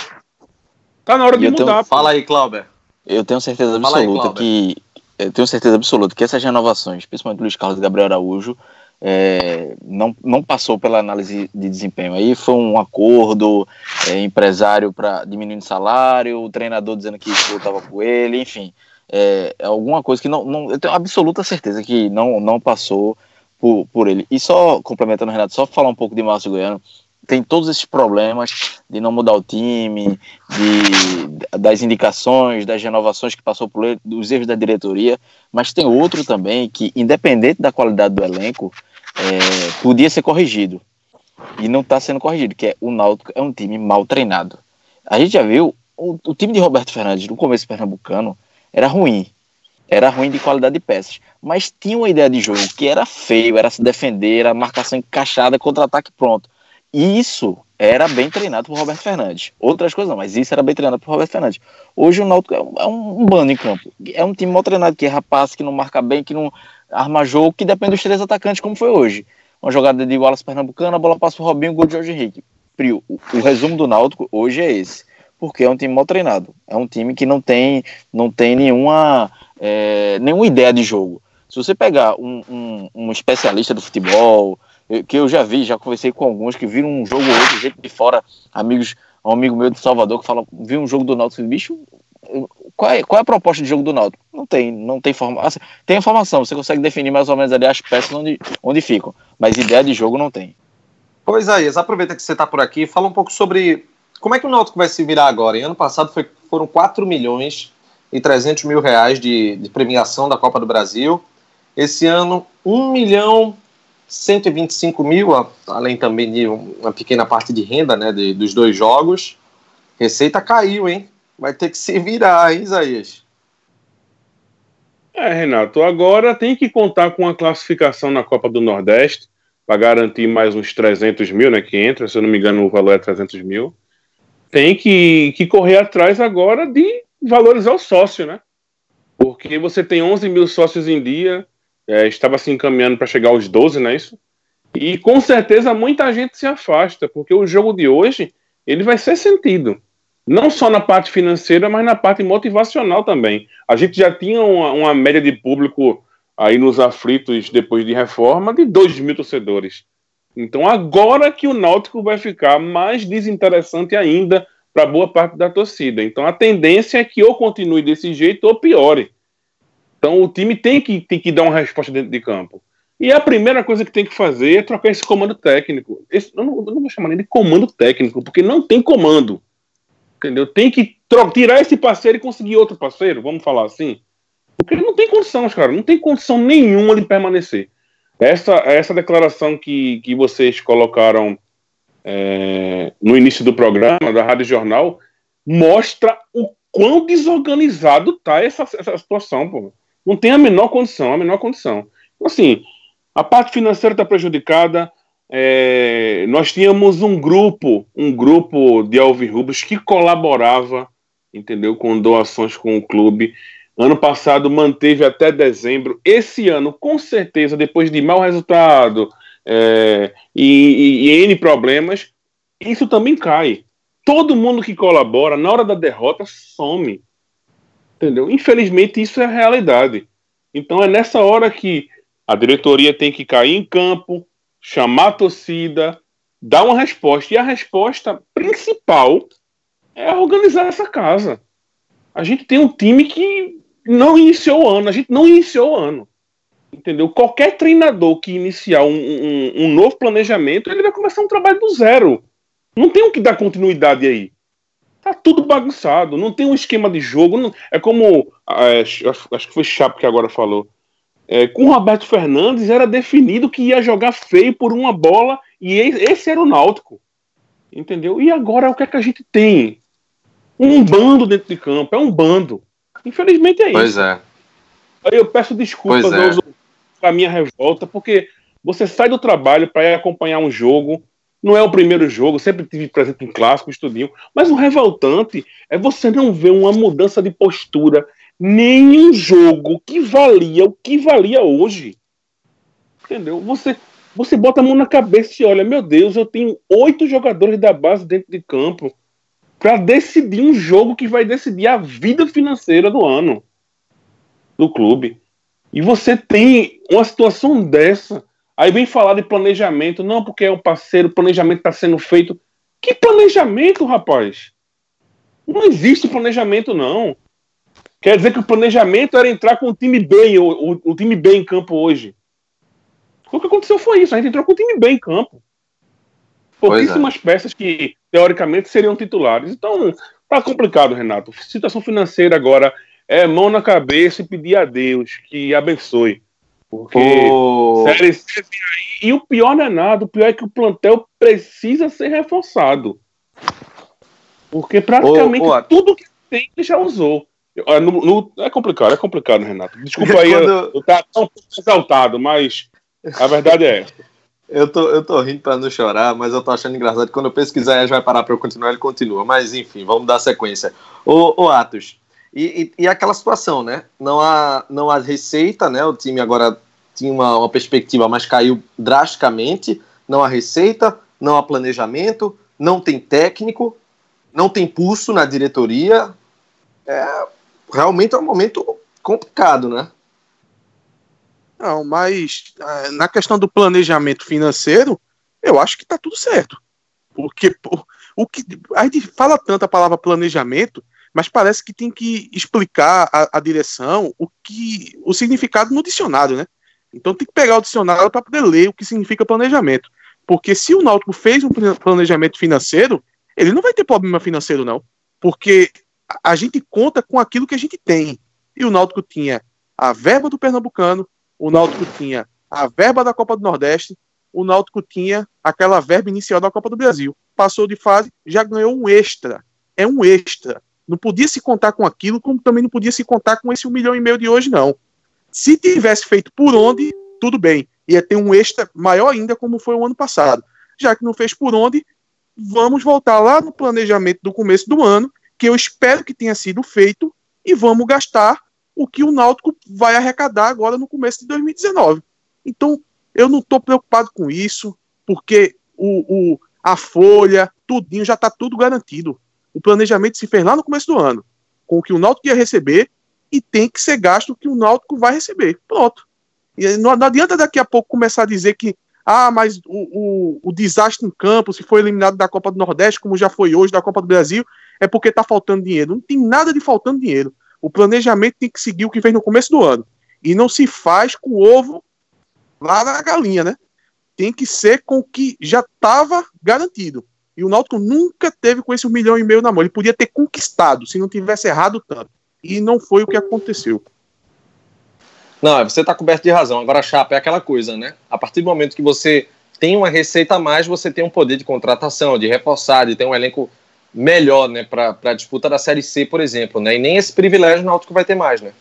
Tá na hora de mudar. Então, fala aí, Clauber. Eu tenho certeza absoluta aí, que. Eu tenho certeza absoluta que essas renovações, principalmente Luiz Carlos e Gabriel Araújo, é, não, não passou pela análise de desempenho. Aí foi um acordo, é, empresário para diminuir o salário, o treinador dizendo que voltava com ele, enfim. É, é, alguma coisa que não, não. Eu tenho absoluta certeza que não, não passou por, por ele. E só complementando, Renato, só falar um pouco de Márcio Goiano tem todos esses problemas de não mudar o time, de, das indicações, das renovações que passou por ele, dos erros da diretoria, mas tem outro também que, independente da qualidade do elenco, é, podia ser corrigido e não está sendo corrigido, que é o Náutico é um time mal treinado. A gente já viu o, o time de Roberto Fernandes no começo pernambucano era ruim, era ruim de qualidade de peças, mas tinha uma ideia de jogo que era feio, era se defender, era marcação encaixada, contra-ataque pronto. Isso era bem treinado por Roberto Fernandes. Outras coisas não, mas isso era bem treinado por Roberto Fernandes. Hoje o Náutico é um, é um bando em campo. É um time mal treinado, que é rapaz, que não marca bem, que não arma jogo, que depende dos três atacantes, como foi hoje. Uma jogada de Wallace Pernambucano, a bola passa pro Robinho, gol de Jorge Henrique. Frio. O, o resumo do Náutico hoje é esse. Porque é um time mal treinado. É um time que não tem, não tem nenhuma, é, nenhuma ideia de jogo. Se você pegar um, um, um especialista do futebol, que eu já vi, já conversei com alguns que viram um jogo ou outro, gente de fora, amigos, um amigo meu de Salvador que fala, viu um jogo do Náutico, bicho, qual é, qual é a proposta de jogo do Náutico? Não tem, não tem informação. Assim, tem informação, você consegue definir mais ou menos ali as peças onde, onde ficam, mas ideia de jogo não tem. Pois aí, aproveita que você está por aqui, fala um pouco sobre como é que o Náutico vai se virar agora. Em ano passado foi, foram 4 milhões e 300 mil reais de, de premiação da Copa do Brasil. Esse ano, 1 milhão 125 mil, além também de uma pequena parte de renda né, de, dos dois jogos. Receita caiu, hein? Vai ter que se virar, hein, Isaías? É, Renato, agora tem que contar com a classificação na Copa do Nordeste para garantir mais uns 300 mil, né, que entra, se eu não me engano o valor é 300 mil. Tem que, que correr atrás agora de valorizar o sócio, né? Porque você tem 11 mil sócios em dia, é, estava se encaminhando para chegar aos 12, não é isso? E com certeza muita gente se afasta, porque o jogo de hoje ele vai ser sentido. Não só na parte financeira, mas na parte motivacional também. A gente já tinha uma, uma média de público aí nos aflitos depois de reforma de 2 mil torcedores. Então agora que o Náutico vai ficar mais desinteressante ainda para boa parte da torcida. Então a tendência é que ou continue desse jeito ou piore. Então o time tem que, tem que dar uma resposta dentro de campo. E a primeira coisa que tem que fazer é trocar esse comando técnico. Esse, eu, não, eu não vou chamar nem de comando técnico, porque não tem comando. Entendeu? Tem que tirar esse parceiro e conseguir outro parceiro, vamos falar assim. Porque não tem condição, cara, não tem condição nenhuma de permanecer. Essa, essa declaração que, que vocês colocaram é, no início do programa, da Rádio Jornal, mostra o quão desorganizado tá essa, essa situação, pô. Não tem a menor condição, a menor condição. Então, assim, a parte financeira está prejudicada. É, nós tínhamos um grupo, um grupo de alvirrubos que colaborava, entendeu, com doações com o clube. Ano passado manteve até dezembro. Esse ano, com certeza, depois de mau resultado é, e, e, e N problemas, isso também cai. Todo mundo que colabora, na hora da derrota, some. Entendeu? Infelizmente, isso é a realidade. Então é nessa hora que a diretoria tem que cair em campo, chamar a torcida, dar uma resposta. E a resposta principal é organizar essa casa. A gente tem um time que não iniciou o ano, a gente não iniciou o ano. Entendeu? Qualquer treinador que iniciar um, um, um novo planejamento, ele vai começar um trabalho do zero. Não tem o um que dar continuidade aí. Tá tudo bagunçado, não tem um esquema de jogo. Não, é como. É, acho que foi Chapo que agora falou. É, com o Roberto Fernandes era definido que ia jogar feio por uma bola e esse era o Náutico. Entendeu? E agora o que é que a gente tem? Um bando dentro de campo, é um bando. Infelizmente é pois isso. Pois é. Aí eu peço desculpas é. a minha revolta, porque você sai do trabalho para ir acompanhar um jogo, não é o primeiro jogo, sempre tive presente em clássico, estudinho, mas o revoltante é você não ver uma mudança de postura nenhum jogo que valia o que valia hoje. Entendeu? Você você bota a mão na cabeça e olha, meu Deus, eu tenho oito jogadores da base dentro de campo para decidir um jogo que vai decidir a vida financeira do ano do clube. E você tem uma situação dessa, aí vem falar de planejamento, não porque é um parceiro, o planejamento está sendo feito. Que planejamento, rapaz? Não existe planejamento, não. Quer dizer que o planejamento era entrar com o time bem, o, o, o time bem em campo hoje. O que aconteceu foi isso, a gente entrou com o time bem em campo. Pouquíssimas é. peças que teoricamente seriam titulares. Então, tá complicado, Renato. Situação financeira agora é mão na cabeça e pedir a Deus que abençoe. Porque oh. série C E o pior não é nada, o pior é que o plantel precisa ser reforçado. Porque praticamente oh, oh. tudo que tem ele já usou. Ah, no, no, é complicado, é complicado, Renato. Desculpa aí, Quando... eu, eu tá tão exaltado, mas a verdade é essa. Eu tô, eu tô rindo para não chorar, mas eu tô achando engraçado quando eu pesquisar ele vai parar para eu continuar, ele continua. Mas enfim, vamos dar sequência. Ô, ô Atos, e, e, e, aquela situação, né? Não há, não há receita, né? O time agora tinha uma, uma perspectiva, mas caiu drasticamente. Não há receita, não há planejamento, não tem técnico, não tem pulso na diretoria. É, realmente é um momento complicado, né? Não, mas é, na questão do planejamento financeiro, eu acho que está tudo certo. Porque o que a gente fala tanto a palavra planejamento, mas parece que tem que explicar a, a direção o que o significado no dicionário, né? Então tem que pegar o dicionário para poder ler o que significa planejamento. Porque se o Náutico fez um planejamento financeiro, ele não vai ter problema financeiro, não. Porque a gente conta com aquilo que a gente tem. E o Náutico tinha a verba do Pernambucano, o Náutico tinha a verba da Copa do Nordeste, o Náutico tinha aquela verba inicial da Copa do Brasil. Passou de fase, já ganhou um extra. É um extra. Não podia se contar com aquilo, como também não podia se contar com esse um milhão e meio de hoje, não. Se tivesse feito por onde, tudo bem. Ia ter um extra maior ainda, como foi o ano passado. Já que não fez por onde, vamos voltar lá no planejamento do começo do ano, que eu espero que tenha sido feito, e vamos gastar o que o Náutico vai arrecadar agora no começo de 2019. Então, eu não estou preocupado com isso, porque o, o, a folha, tudinho, já está tudo garantido. O planejamento se fez lá no começo do ano, com o que o Náutico ia receber, e tem que ser gasto o que o Náutico vai receber. Pronto. E não, não adianta daqui a pouco começar a dizer que ah, mas o, o, o, desastre em campo, se foi eliminado da Copa do Nordeste, como já foi hoje da Copa do Brasil, é porque está faltando dinheiro. Não tem nada de faltando dinheiro. O planejamento tem que seguir o que fez no começo do ano. E não se faz com o ovo lá na galinha, né? Tem que ser com o que já estava garantido. E o Náutico nunca teve com esse um milhão e meio na mão. Ele podia ter conquistado se não tivesse errado tanto. E não foi o que aconteceu. Não, você está coberto de razão. Agora, chapa é aquela coisa, né? A partir do momento que você tem uma receita a mais, você tem um poder de contratação, de reforçar, de ter um elenco melhor, né, para a disputa da Série C, por exemplo, né? E nem esse privilégio o Náutico vai ter mais, né?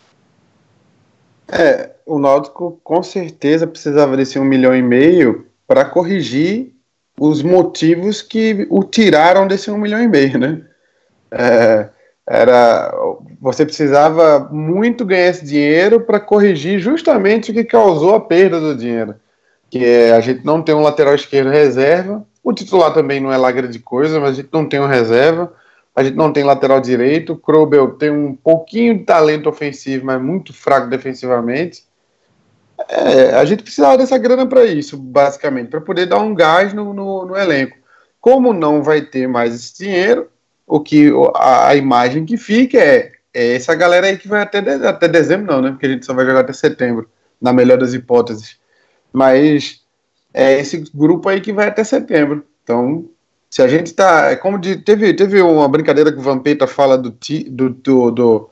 É, o Náutico com certeza precisava desse um milhão e meio para corrigir os motivos que o tiraram desse um milhão e meio, né? É, era você precisava muito ganhar esse dinheiro para corrigir justamente o que causou a perda do dinheiro, que é a gente não tem um lateral esquerdo reserva, o titular também não é lá grande coisa, mas a gente não tem um reserva, a gente não tem lateral direito, o Krobel tem um pouquinho de talento ofensivo, mas muito fraco defensivamente. É, a gente precisava dessa grana para isso, basicamente, para poder dar um gás no, no, no, elenco. Como não vai ter mais esse dinheiro, o que a, a imagem que fica é, é, essa galera aí que vai até, de, até dezembro, não, né? Porque a gente só vai jogar até setembro, na melhor das hipóteses. Mas é esse grupo aí que vai até setembro. Então, se a gente tá. É como de, teve, teve uma brincadeira que o Vampeta fala do, do, do, do,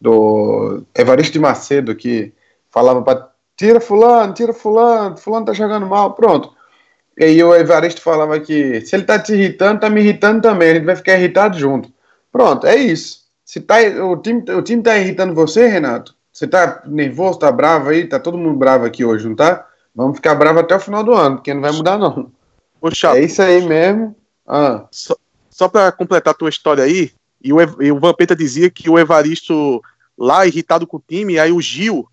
do Evaristo de Macedo, que falava para tira fulano, tira fulano, fulano tá jogando mal, pronto. E aí o Evaristo falava que se ele tá te irritando, tá me irritando também, a gente vai ficar irritado junto. Pronto, é isso. Se tá, o, time, o time tá irritando você, Renato, você tá nervoso, tá bravo aí, tá todo mundo bravo aqui hoje, não tá? Vamos ficar bravo até o final do ano, porque não vai mudar não. é isso aí mesmo. Ah. Só, só para completar a tua história aí, e o, e o Vampeta dizia que o Evaristo lá irritado com o time, aí o Gil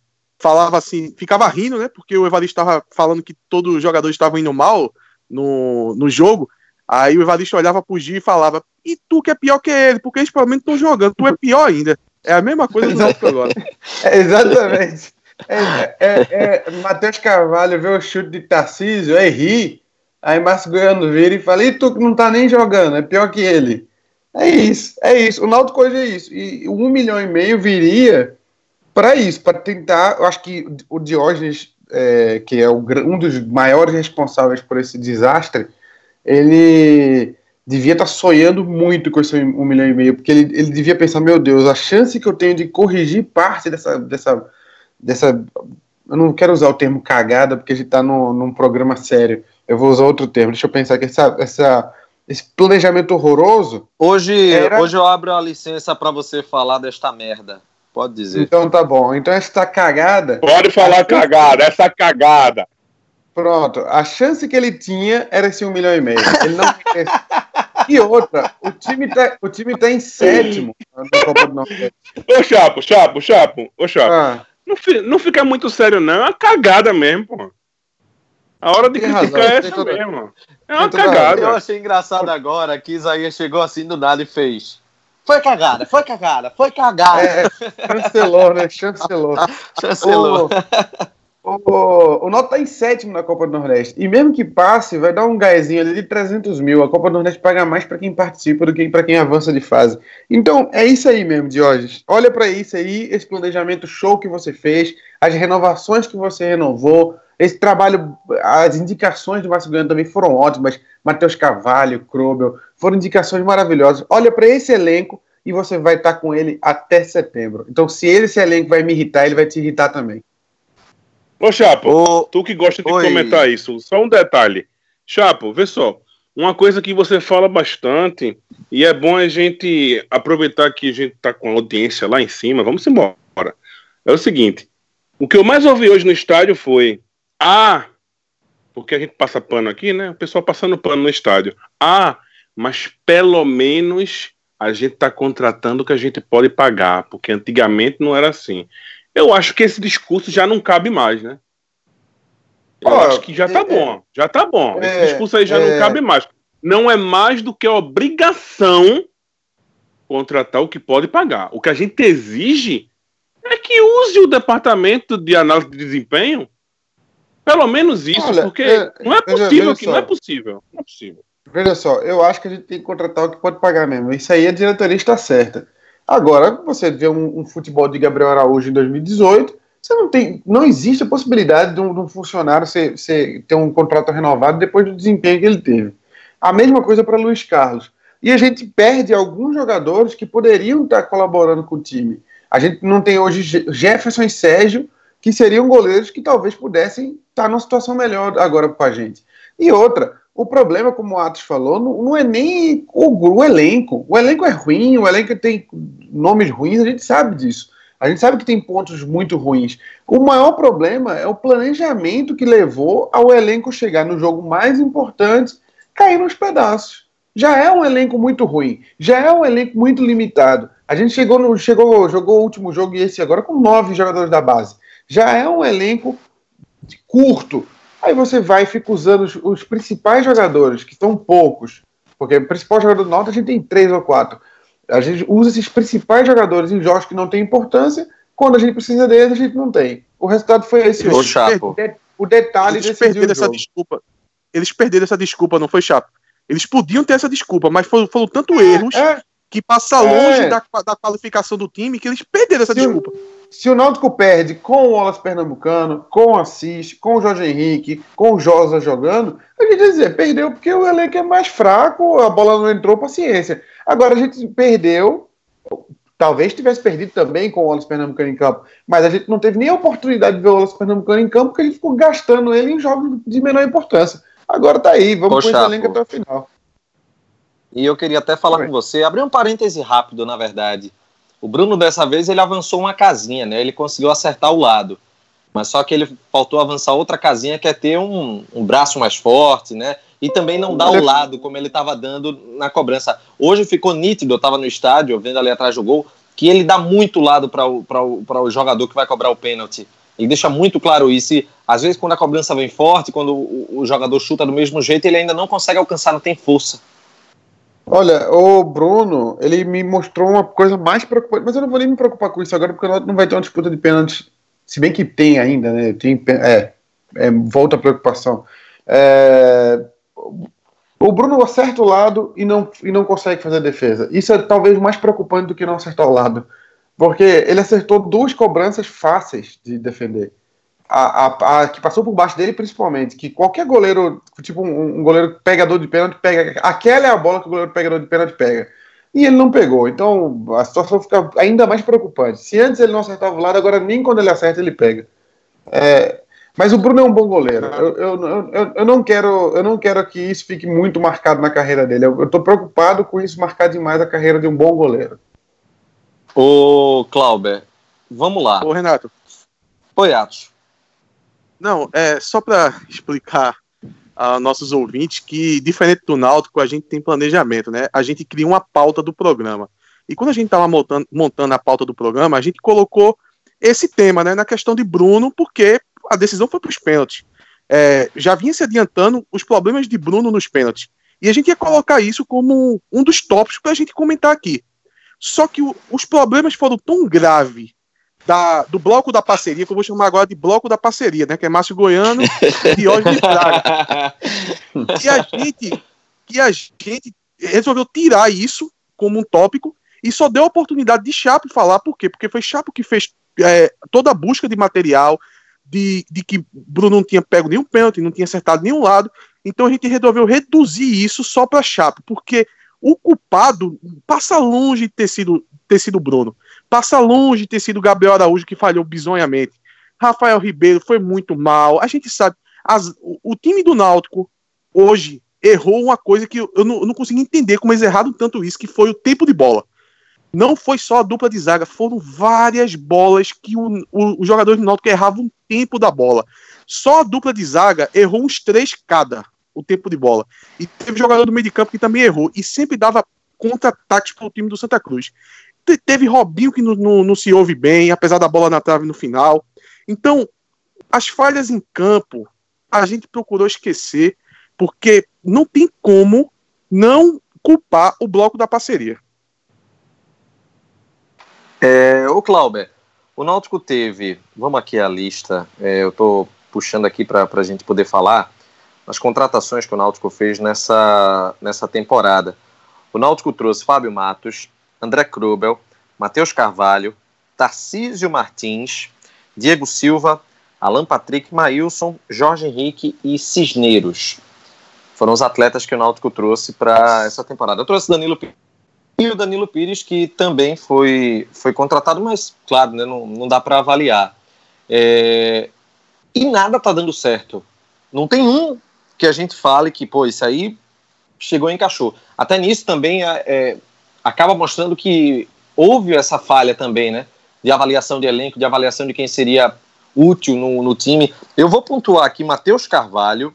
falava assim, ficava rindo, né? Porque o Evaristo estava falando que todos os jogadores estavam indo mal no, no jogo. Aí o Evaristo olhava pro Gil e falava: E tu que é pior que ele, porque eles provavelmente estão jogando, tu é pior ainda. É a mesma coisa do Náutico agora. É, exatamente. É, é, é Matheus Carvalho vê o chute de Tarcísio, aí ri. Aí Márcio Goiano vira e fala: E tu que não tá nem jogando, é pior que ele. É isso, é isso. O Náutico hoje é isso. E um milhão e meio viria para isso, para tentar. Eu acho que o Diógenes, é, que é o, um dos maiores responsáveis por esse desastre, ele devia estar tá sonhando muito com esse um milhão e meio, porque ele, ele devia pensar: meu Deus, a chance que eu tenho de corrigir parte dessa. dessa, dessa eu não quero usar o termo cagada, porque a gente está num programa sério. Eu vou usar outro termo. Deixa eu pensar que essa, essa esse planejamento horroroso. Hoje, era... hoje eu abro a licença para você falar desta merda. Pode dizer. Então tá bom. Então essa cagada. Pode falar chance... cagada, essa cagada. Pronto. A chance que ele tinha era esse um milhão e meio. Ele não E outra, o time tá, o time tá em sétimo na Copa do Nordeste. Ô, Chapo, Chapo, Chapo, ô, Chapo. Ah. Não, não fica muito sério, não. É uma cagada mesmo, pô. A hora de Tem criticar razão, é essa toda... mesmo. É uma cagada. Eu achei engraçado agora que Isaías chegou assim do nada e fez. Foi cagada, foi cagada, foi cagada. É, chancelou, né? Chancelou. chancelou. O, o, o Náutico tá em sétimo na Copa do Nordeste. E mesmo que passe, vai dar um gásinho ali de 300 mil. A Copa do Nordeste paga mais para quem participa do que para quem avança de fase. Então, é isso aí mesmo, Diógenes. Olha para isso aí, esse planejamento show que você fez, as renovações que você renovou, esse trabalho, as indicações do Márcio Goiano também foram ótimas. Matheus Carvalho, Krobel, foram indicações maravilhosas. Olha para esse elenco e você vai estar tá com ele até setembro. Então, se esse elenco vai me irritar, ele vai te irritar também. Ô, Chapo, Ô, tu que gosta de oi. comentar isso, só um detalhe. Chapo, vê só. Uma coisa que você fala bastante, e é bom a gente aproveitar que a gente tá com a audiência lá em cima, vamos embora. É o seguinte: o que eu mais ouvi hoje no estádio foi ah, porque a gente passa pano aqui, né? O pessoal passando pano no estádio. Ah, mas pelo menos a gente está contratando o que a gente pode pagar, porque antigamente não era assim. Eu acho que esse discurso já não cabe mais, né? Eu oh, acho que já tá é, bom, já tá bom. É, esse discurso aí já é, não cabe mais. Não é mais do que obrigação contratar o que pode pagar. O que a gente exige é que use o departamento de análise de desempenho pelo menos isso, Olha, porque é, não é possível que não é possível. Não é possível. Veja só, eu acho que a gente tem que contratar o que pode pagar mesmo. Isso aí a diretoria está certa. Agora, você vê um, um futebol de Gabriel Araújo em 2018, você não tem, não existe a possibilidade de um, de um funcionário ser, ser, ter um contrato renovado depois do desempenho que ele teve. A mesma coisa para Luiz Carlos. E a gente perde alguns jogadores que poderiam estar colaborando com o time. A gente não tem hoje Jefferson e Sérgio, que seriam goleiros que talvez pudessem estar numa situação melhor agora com a gente. E outra, o problema, como o Atos falou, não, não é nem o, o, elenco. O elenco é ruim, o elenco tem nomes ruins, a gente sabe disso. A gente sabe que tem pontos muito ruins. O maior problema é o planejamento que levou ao elenco chegar no jogo mais importante, cair nos pedaços. Já é um elenco muito ruim, já é um elenco muito limitado. A gente chegou no, chegou, jogou o último jogo e esse agora com nove jogadores da base. Já é um elenco curto. Aí você vai e fica usando os, os principais jogadores, que são poucos, porque o principal jogador do Norte a gente tem três ou quatro. A gente usa esses principais jogadores em jogos que não tem importância, quando a gente precisa deles, a gente não tem. O resultado foi esse hoje. Chapo. O detalhe eles perderam essa desculpa. Eles perderam essa desculpa, não foi chato. Eles podiam ter essa desculpa, mas foram, foram tanto é, erros é, que passa longe é. da, da qualificação do time que eles perderam essa se desculpa. O, se o Náutico perde com o Wallace Pernambucano, com o Assis, com o Jorge Henrique, com o Josa jogando, a gente dizer, perdeu porque o elenco é mais fraco, a bola não entrou, paciência. Agora a gente perdeu, talvez tivesse perdido também com o Wallace Pernambucano em campo, mas a gente não teve nem a oportunidade de ver o Wallace Pernambucano em campo porque a gente ficou gastando ele em jogos de menor importância. Agora tá aí, vamos com esse elenco até o final. E eu queria até falar Oi. com você, abrir um parêntese rápido, na verdade. O Bruno, dessa vez, ele avançou uma casinha, né? Ele conseguiu acertar o lado. Mas só que ele faltou avançar outra casinha, que é ter um, um braço mais forte, né? e também não dá o lado como ele estava dando na cobrança. Hoje ficou nítido, eu estava no estádio, vendo ali atrás do gol, que ele dá muito lado para o, o, o jogador que vai cobrar o pênalti. Ele deixa muito claro isso. E, às vezes, quando a cobrança vem forte, quando o, o, jogador chuta do mesmo jeito, ele ainda não consegue alcançar, não tem força. Olha, o Bruno, ele me mostrou uma coisa mais preocupante, mas eu não vou nem me preocupar com isso agora, porque não vai ter uma disputa de pênalti, se bem que tem ainda, né? Tem, é, é volta a preocupação. É, o Bruno acerta o lado e não, e não consegue fazer a defesa. Isso é talvez mais preocupante do que não acertar o lado. Porque ele acertou duas cobranças fáceis de defender. A, a, a que passou por baixo dele, principalmente. Que qualquer goleiro, tipo um, um goleiro pegador de pênalti, pega. Aquela é a bola que o goleiro pegador de pênalti pega. E ele não pegou. Então a situação fica ainda mais preocupante. Se antes ele não acertava o lado, agora nem quando ele acerta ele pega. É, mas o Bruno é um bom goleiro. Eu, eu, eu, eu, não quero, eu não quero que isso fique muito marcado na carreira dele. Eu estou preocupado com isso marcar demais a carreira de um bom goleiro. Ô, Clauber, vamos lá. Ô, Renato. Oi, Atos. Não, é só para explicar a nossos ouvintes que, diferente do Náutico, a gente tem planejamento, né? A gente cria uma pauta do programa. E quando a gente estava montando, montando a pauta do programa, a gente colocou esse tema, né, na questão de Bruno, porque a decisão foi para os pênaltis. É, já vinha se adiantando os problemas de Bruno nos pênaltis. E a gente ia colocar isso como um dos tópicos para a gente comentar aqui. Só que o, os problemas foram tão graves da, do bloco da parceria, que eu vou chamar agora de bloco da parceria, né? Que é Márcio Goiano e Diógenes Braga. que a gente, a gente resolveu tirar isso como um tópico e só deu a oportunidade de Chapo falar, por quê? Porque foi Chapo que fez é, toda a busca de material, de, de que Bruno não tinha pego nenhum pênalti, não tinha acertado nenhum lado. Então a gente resolveu reduzir isso só para Chape, porque o culpado passa longe de ter sido, ter sido Bruno. Passa longe de ter sido Gabriel Araújo que falhou bizonhamente. Rafael Ribeiro foi muito mal. A gente sabe. As, o, o, time do Náutico hoje errou uma coisa que eu, eu, não, eu não consegui entender como eles erraram tanto isso, que foi o tempo de bola não foi só a dupla de zaga, foram várias bolas que o, o, o jogador do Náutico errava um tempo da bola. Só a dupla de zaga errou uns três cada o tempo de bola. E teve jogador do meio de campo que também errou e sempre dava contra-ataques para o time do Santa Cruz. Te, teve Robinho que não, não, não se ouve bem, apesar da bola na trave no final. Então, as falhas em campo, a gente procurou esquecer, porque não tem como não culpar o bloco da parceria. É, o Clauber, o Náutico teve, vamos aqui a lista, é, eu estou puxando aqui para a gente poder falar, as contratações que o Náutico fez nessa, nessa temporada. O Náutico trouxe Fábio Matos, André Krubel, Matheus Carvalho, Tarcísio Martins, Diego Silva, Alan Patrick, Maílson, Jorge Henrique e Cisneiros. Foram os atletas que o Náutico trouxe para essa temporada. Eu trouxe Danilo Pires e o Danilo Pires, que também foi, foi contratado, mas, claro, né, não, não dá para avaliar. É, e nada tá dando certo. Não tem um que a gente fale que, pô, isso aí chegou e encaixou. Até nisso também é, é, acaba mostrando que houve essa falha também, né? De avaliação de elenco, de avaliação de quem seria útil no, no time. Eu vou pontuar aqui Matheus Carvalho,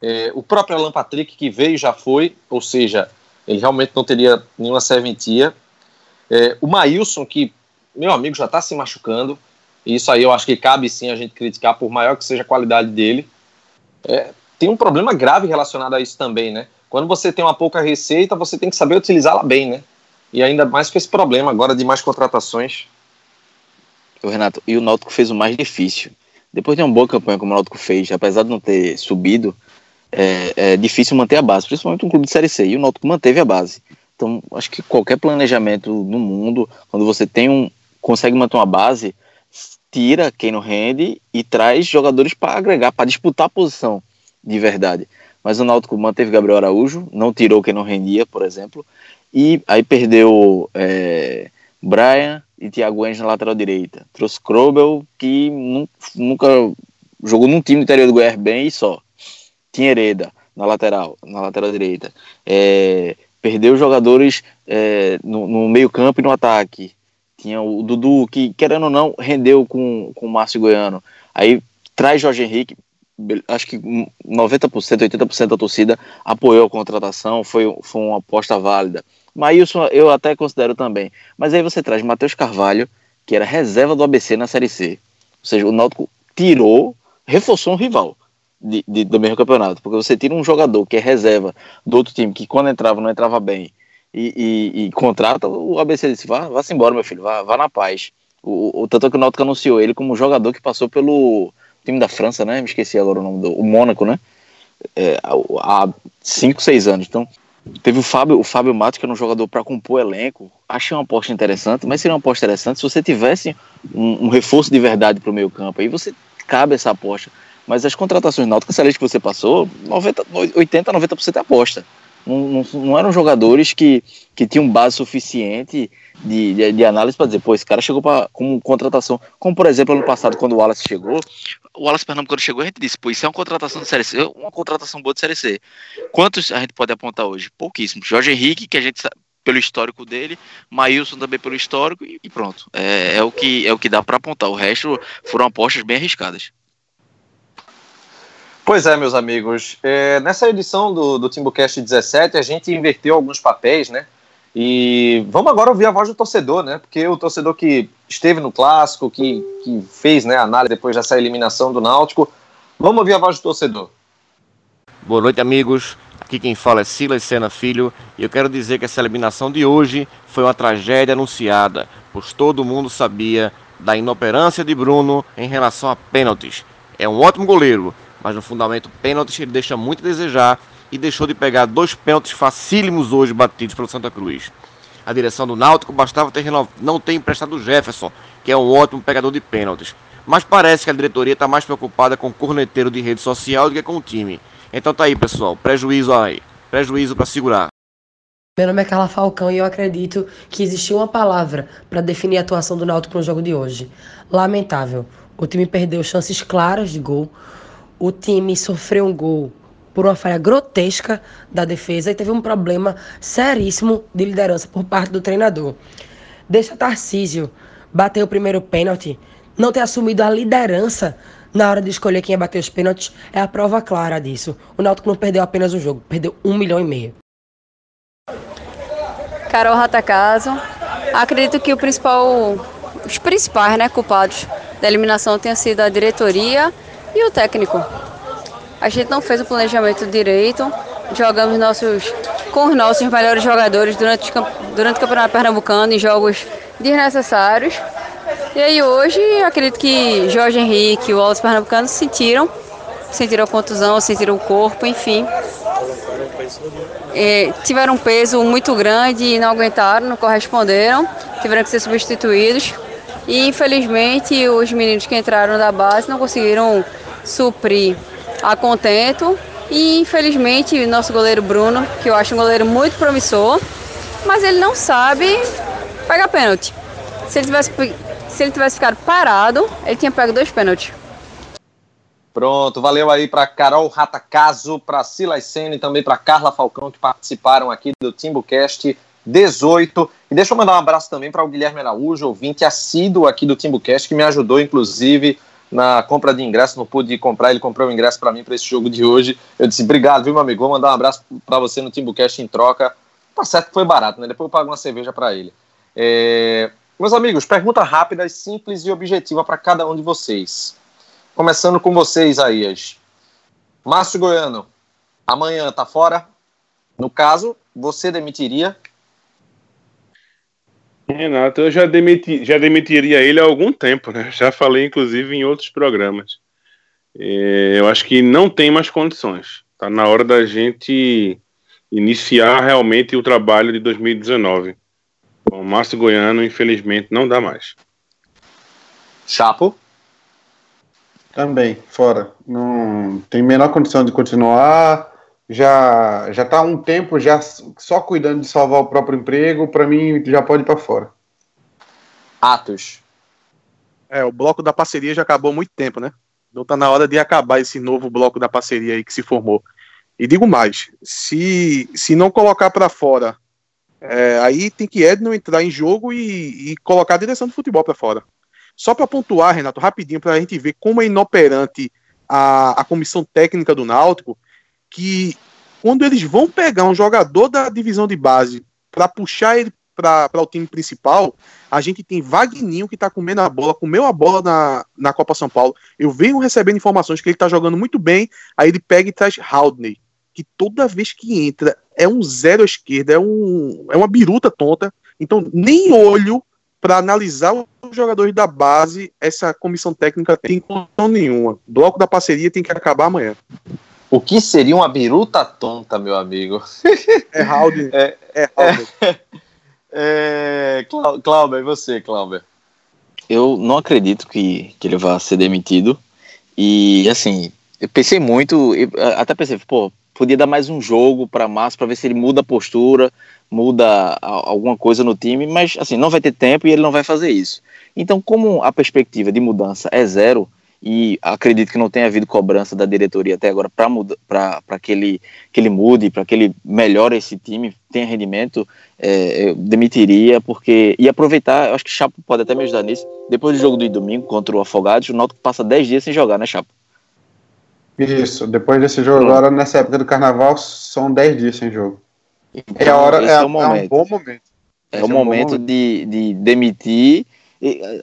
é, o próprio Alan Patrick, que veio e já foi, ou seja, ele realmente não teria nenhuma serventia. É, o Maílson, que, meu amigo, já está se machucando. E isso aí eu acho que cabe sim a gente criticar, por maior que seja a qualidade dele. É, tem um problema grave relacionado a isso também, né? Quando você tem uma pouca receita, você tem que saber utilizá-la bem, né? E ainda mais com esse problema agora de mais contratações. O Renato, e o Náutico fez o mais difícil. Depois de uma boa campanha como o Náutico fez, apesar de não ter subido, é, é difícil manter a base, principalmente um clube de Série C. E o Náutico manteve a base. Então, acho que qualquer planejamento no mundo, quando você tem um consegue manter uma base, tira quem não rende e traz jogadores para agregar, para disputar a posição de verdade. Mas o Náutico manteve Gabriel Araújo, não tirou quem não rendia, por exemplo, e aí perdeu é, Brian e Thiago Enges na lateral direita. Trouxe Krobel, que nunca jogou num time interior do Goiás bem e só. Tinha Hereda na lateral, na lateral direita. É, perdeu jogadores é, no, no meio campo e no ataque. Tinha o Dudu, que querendo ou não, rendeu com, com o Márcio Goiano. Aí traz Jorge Henrique, acho que 90%, 80% da torcida apoiou a contratação, foi, foi uma aposta válida. Maílson eu até considero também. Mas aí você traz Matheus Carvalho, que era reserva do ABC na Série C. Ou seja, o Náutico tirou, reforçou um rival de, de, do mesmo campeonato. Porque você tira um jogador que é reserva do outro time, que quando entrava não entrava bem, e, e, e contrata, o ABC disse, vá, vá-se embora, meu filho, vá, vá na paz. O, o, tanto é que o Náutico anunciou ele como jogador que passou pelo time da França, né? Me esqueci agora o nome do o Mônaco, né? É, há 5, 6 anos. Então, Teve o Fábio, o Fábio Matos, que era um jogador para compor elenco. Achei uma aposta interessante, mas seria uma aposta interessante se você tivesse um, um reforço de verdade para o meio campo. Aí você cabe essa aposta. Mas as contratações náuticas, essa que você passou, 90, 80, 90% é aposta. Não, não, eram jogadores que, que tinham base suficiente de, de, de análise para dizer, pô, esse cara chegou pra, como contratação. Como, por exemplo, ano passado, quando o Wallace chegou, o Wallace Pernambucano chegou, a gente disse, pô, isso é uma contratação de Série C, uma contratação boa de Série C. Quantos a gente pode apontar hoje? Pouquíssimos. Jorge Henrique, que a gente sabe, pelo histórico dele, Maílson também pelo histórico, e, e pronto. É, é, o que, é o que dá para apontar. O resto foram apostas bem arriscadas. Pois é, meus amigos. É, nessa edição do, do Timbucast 17, a gente inverteu alguns papéis, né? E vamos agora ouvir a voz do torcedor, né? Porque o torcedor que esteve no clássico, que, que fez né, a análise depois dessa eliminação do Náutico. Vamos ouvir a voz do torcedor. Boa noite, amigos. Aqui quem fala é Silas Sena Filho e eu quero dizer que essa eliminação de hoje foi uma tragédia anunciada, pois todo mundo sabia da inoperância de Bruno em relação a pênaltis. É um ótimo goleiro, mas no fundamento pênaltis ele deixa muito a desejar e deixou de pegar dois pênaltis facílimos hoje batidos pelo Santa Cruz. A direção do Náutico bastava ter não ter emprestado o Jefferson, que é um ótimo pegador de pênaltis. Mas parece que a diretoria está mais preocupada com o corneteiro de rede social do que com o time. Então tá aí, pessoal. Prejuízo aí. Prejuízo para segurar. Meu nome é Carla Falcão e eu acredito que existiu uma palavra para definir a atuação do Náutico no jogo de hoje. Lamentável. O time perdeu chances claras de gol. O time sofreu um gol por uma falha grotesca da defesa e teve um problema seríssimo de liderança por parte do treinador. Deixa Tarcísio bater o primeiro pênalti, não ter assumido a liderança na hora de escolher quem ia bater os pênaltis é a prova clara disso. O Náutico não perdeu apenas um jogo, perdeu um milhão e meio. Carol Ratacaso. Acredito que o principal, os principais né, culpados da eliminação tenha sido a diretoria e o técnico. A gente não fez o planejamento direito, jogamos nossos, com os nossos melhores jogadores durante, durante o Campeonato Pernambucano em jogos desnecessários. E aí hoje acredito que Jorge Henrique e o Wallace Pernambucano sentiram, sentiram a contusão, sentiram o corpo, enfim. E tiveram um peso muito grande e não aguentaram, não corresponderam, tiveram que ser substituídos. E infelizmente os meninos que entraram da base não conseguiram suprir a contento. E infelizmente nosso goleiro Bruno, que eu acho um goleiro muito promissor, mas ele não sabe pegar pênalti. Se ele tivesse, se ele tivesse ficado parado, ele tinha pego dois pênaltis. Pronto, valeu aí para Carol Ratacaso, para Silas Senna e também para Carla Falcão que participaram aqui do TimbuCast 18. E deixa eu mandar um abraço também para o Guilherme Araújo, ouvinte assíduo aqui do TimbuCast, que me ajudou inclusive na compra de ingresso, não pude comprar, ele comprou o ingresso para mim para esse jogo de hoje. Eu disse, obrigado, viu, meu amigo? Vou mandar um abraço para você no TimbuCast em troca. Tá certo que foi barato, né? Depois eu pago uma cerveja para ele. É... Meus amigos, pergunta rápida, simples e objetiva para cada um de vocês. Começando com vocês, Aías. Márcio Goiano, amanhã tá fora? No caso, você demitiria? Renato, eu já, demiti, já demitiria ele há algum tempo, né? Já falei, inclusive, em outros programas. É, eu acho que não tem mais condições. Tá na hora da gente iniciar realmente o trabalho de 2019. O Márcio Goiano, infelizmente, não dá mais. Chapo? Também, fora. Não tem menor condição de continuar. Já já tá há um tempo já só cuidando de salvar o próprio emprego. Para mim, já pode ir para fora. Atos. É, o bloco da parceria já acabou há muito tempo, né? Então tá na hora de acabar esse novo bloco da parceria aí que se formou. E digo mais, se, se não colocar para fora, é, aí tem que Edno entrar em jogo e, e colocar a direção do futebol para fora. Só para pontuar, Renato, rapidinho, para a gente ver como é inoperante a, a comissão técnica do Náutico, que quando eles vão pegar um jogador da divisão de base para puxar ele para o time principal, a gente tem Vagninho que está comendo a bola, comeu a bola na, na Copa São Paulo. Eu venho recebendo informações que ele está jogando muito bem, aí ele pega e traz Haldney, que toda vez que entra é um zero à esquerda, é, um, é uma biruta tonta. Então, nem olho para analisar os jogadores da base, essa comissão técnica tem condição nenhuma. Bloco da parceria tem que acabar amanhã. O que seria uma biruta tonta, meu amigo? É Haldner. É, é, é, é Cláudio, e você, Cláudio? Eu não acredito que, que ele vá ser demitido. E, assim, eu pensei muito, eu até pensei, pô, podia dar mais um jogo para Márcio para ver se ele muda a postura, muda alguma coisa no time, mas assim, não vai ter tempo e ele não vai fazer isso. Então, como a perspectiva de mudança é zero, e acredito que não tenha havido cobrança da diretoria até agora para que ele, que ele mude, para que ele melhore esse time, tenha rendimento, é, eu demitiria, porque. E aproveitar, eu acho que Chapo pode até me ajudar nisso. Depois do jogo do domingo contra o Afogados, o Náutico passa 10 dias sem jogar, né, Chapo? Isso, depois desse jogo, agora nessa época do carnaval, são 10 dias sem jogo. Então, é, a hora, é, é, um momento. é um bom momento. É é um momento, momento, De, de demitir.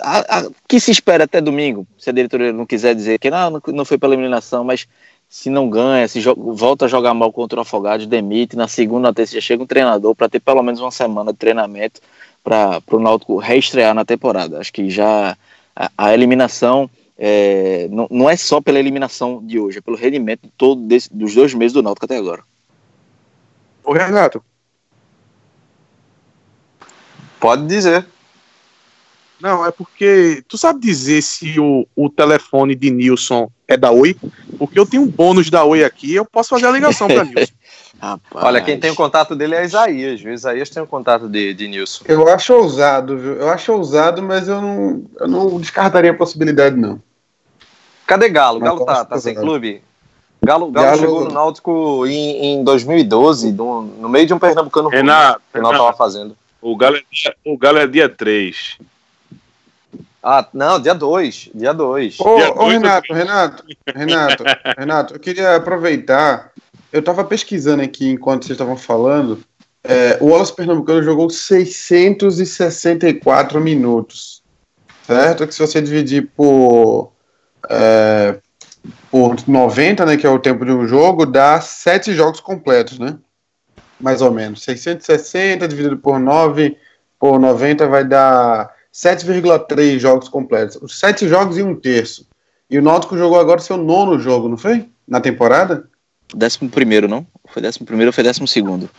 A, a, que se espera até domingo, se a diretoria não quiser dizer que não, não foi pela eliminação, mas se não ganha, se volta a jogar mal contra o Afogados, demite. Na segunda, na terça já chega um treinador para ter pelo menos uma semana de treinamento para o Náutico reestrear na temporada. Acho que já a, a eliminação é, não, não, é só pela eliminação de hoje, é pelo rendimento todo desse, dos dois meses do Náutico até agora. Ô Renato. Pode dizer. Não, é porque. Tu sabe dizer se o, o telefone de Nilson é da Oi? Porque eu tenho um bônus da Oi aqui eu posso fazer a ligação para Nilson. Rapaz. Olha, quem tem o contato dele é Isaías, viu? Isaías tem o contato de, de Nilson. Eu acho ousado, viu? Eu acho ousado, mas eu não, eu não descartaria a possibilidade, não. Cadê Galo? Galo tá, tá sem clube? Galo, Galo, Galo, chegou no Náutico em, em 2012, no, no, meio de um pernambucano Renato, que o Náutico tava fazendo. O Galo, é dia, o Galo é dia 3. Ah, não, dia 2. Dia 2. Ô, ô Renato, Renato, Renato, Renato, eu queria aproveitar. Eu tava pesquisando aqui enquanto vocês estavam falando. É, o Wallace Pernambucano jogou 664 minutos. Certo? Que se você dividir por. É, por 90, né, que é o tempo de um jogo, dá sete jogos completos, né? Mais ou menos. 660 dividido por 9 por 90 vai dar 7,3 jogos completos. Sete jogos e um terço. E o Náutico jogou agora seu nono jogo, não foi? Na temporada? Décimo primeiro, não? Foi décimo primeiro ou foi décimo segundo?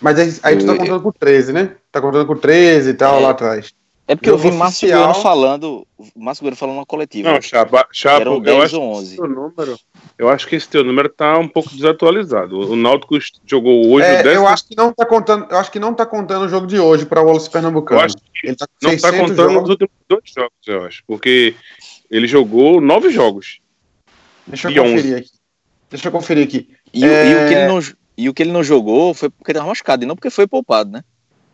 Mas aí, aí tu tá contando com 13, né? Tá contando com 13 e tal é, lá atrás. É porque eu Jogo vi Márcio. Bueno falando, Márcio Bueno falando na coletiva. Não, Chapa, Chapa Eram eu 10 acho ou que 11. o número, eu acho que esse teu número tá um pouco desatualizado. O Náutico jogou hoje É, o 10 eu acho que não tá contando, eu acho que não tá contando o jogo de hoje para o Wallace Pernambucano. Eu acho Ele tá não tá 600 contando os jogos. últimos dois jogos, eu acho. Porque ele jogou nove jogos. Deixa eu de 11. conferir aqui. Deixa eu conferir aqui. E, o- É, e o que ele não, e o que ele não jogou foi porque ele tava machucado, e não porque foi poupado, né?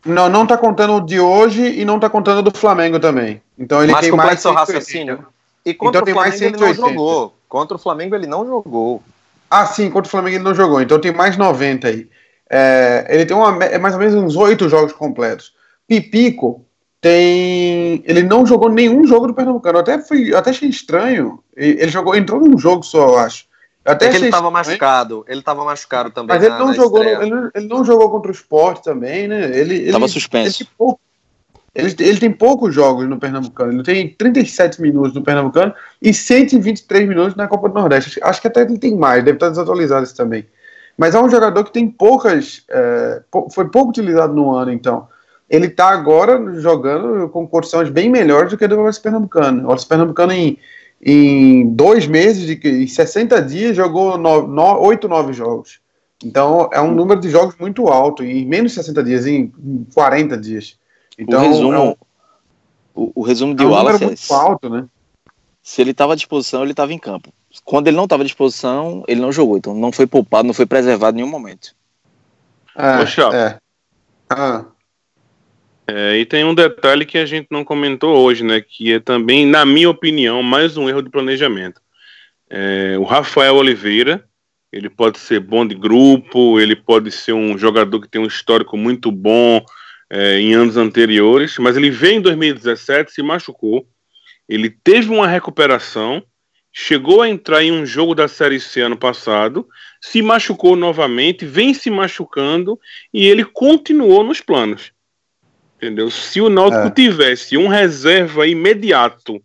Não, não tá contando o de hoje e não tá contando do Flamengo também. Então ele Mas tem mais 180. raciocínio. E contra Então o mais Flamengo ele não 180. jogou. Contra o Flamengo ele não jogou. Ah, sim, contra o Flamengo ele não jogou, então tem mais 90 aí. É, ele tem uma, é mais ou menos uns oito jogos completos. Pipico tem. Ele não jogou nenhum jogo do Pernambucano. Eu até, fui, até achei estranho. Ele ele jogou, entrou num jogo só, eu acho. Eu até É que ele tava estranho, machucado. Ele tava machucado também. Mas ele na- não na jogou, ele, não- ele não jogou contra o Sport também, né? Ele, ele, Tava Ele suspenso. pouco- ele, ele tem poucos jogos no Pernambucano. Ele tem 37 minutos no Pernambucano e 123 minutos na Copa do Nordeste. Acho que até ele tem mais, deve estar desatualizado isso também. Mas é um jogador que tem poucas. é, foi pouco utilizado no ano, então. Ele está agora jogando com condições bem melhores do que do Wallace Pernambucano. O Wallace Pernambucano, em, em dois meses, de, em 60 dias, jogou 8, 9 jogos. Então é um número de jogos muito alto, em menos de 60 dias, em em 40 dias. Então o resumo, é um, o, o resumo de é um número Wallace é muito alto, né? se ele estava à disposição, ele estava em campo. Quando ele não estava à disposição, ele não jogou. Então não foi poupado, não foi preservado em nenhum momento. É, Chapa. é. Ah, É, e tem um detalhe que a gente não comentou hoje, né? Que é também, na minha opinião, mais um erro de planejamento. É, o Rafael Oliveira, ele pode ser bom de grupo, ele pode ser um jogador que tem um histórico muito bom é, em anos anteriores, mas ele veio em 2017, se machucou, ele teve uma recuperação, chegou a entrar em um jogo da Série C ano passado, se machucou novamente, vem se machucando e ele continuou nos planos. Entendeu? Se o Náutico É. tivesse um reserva imediato.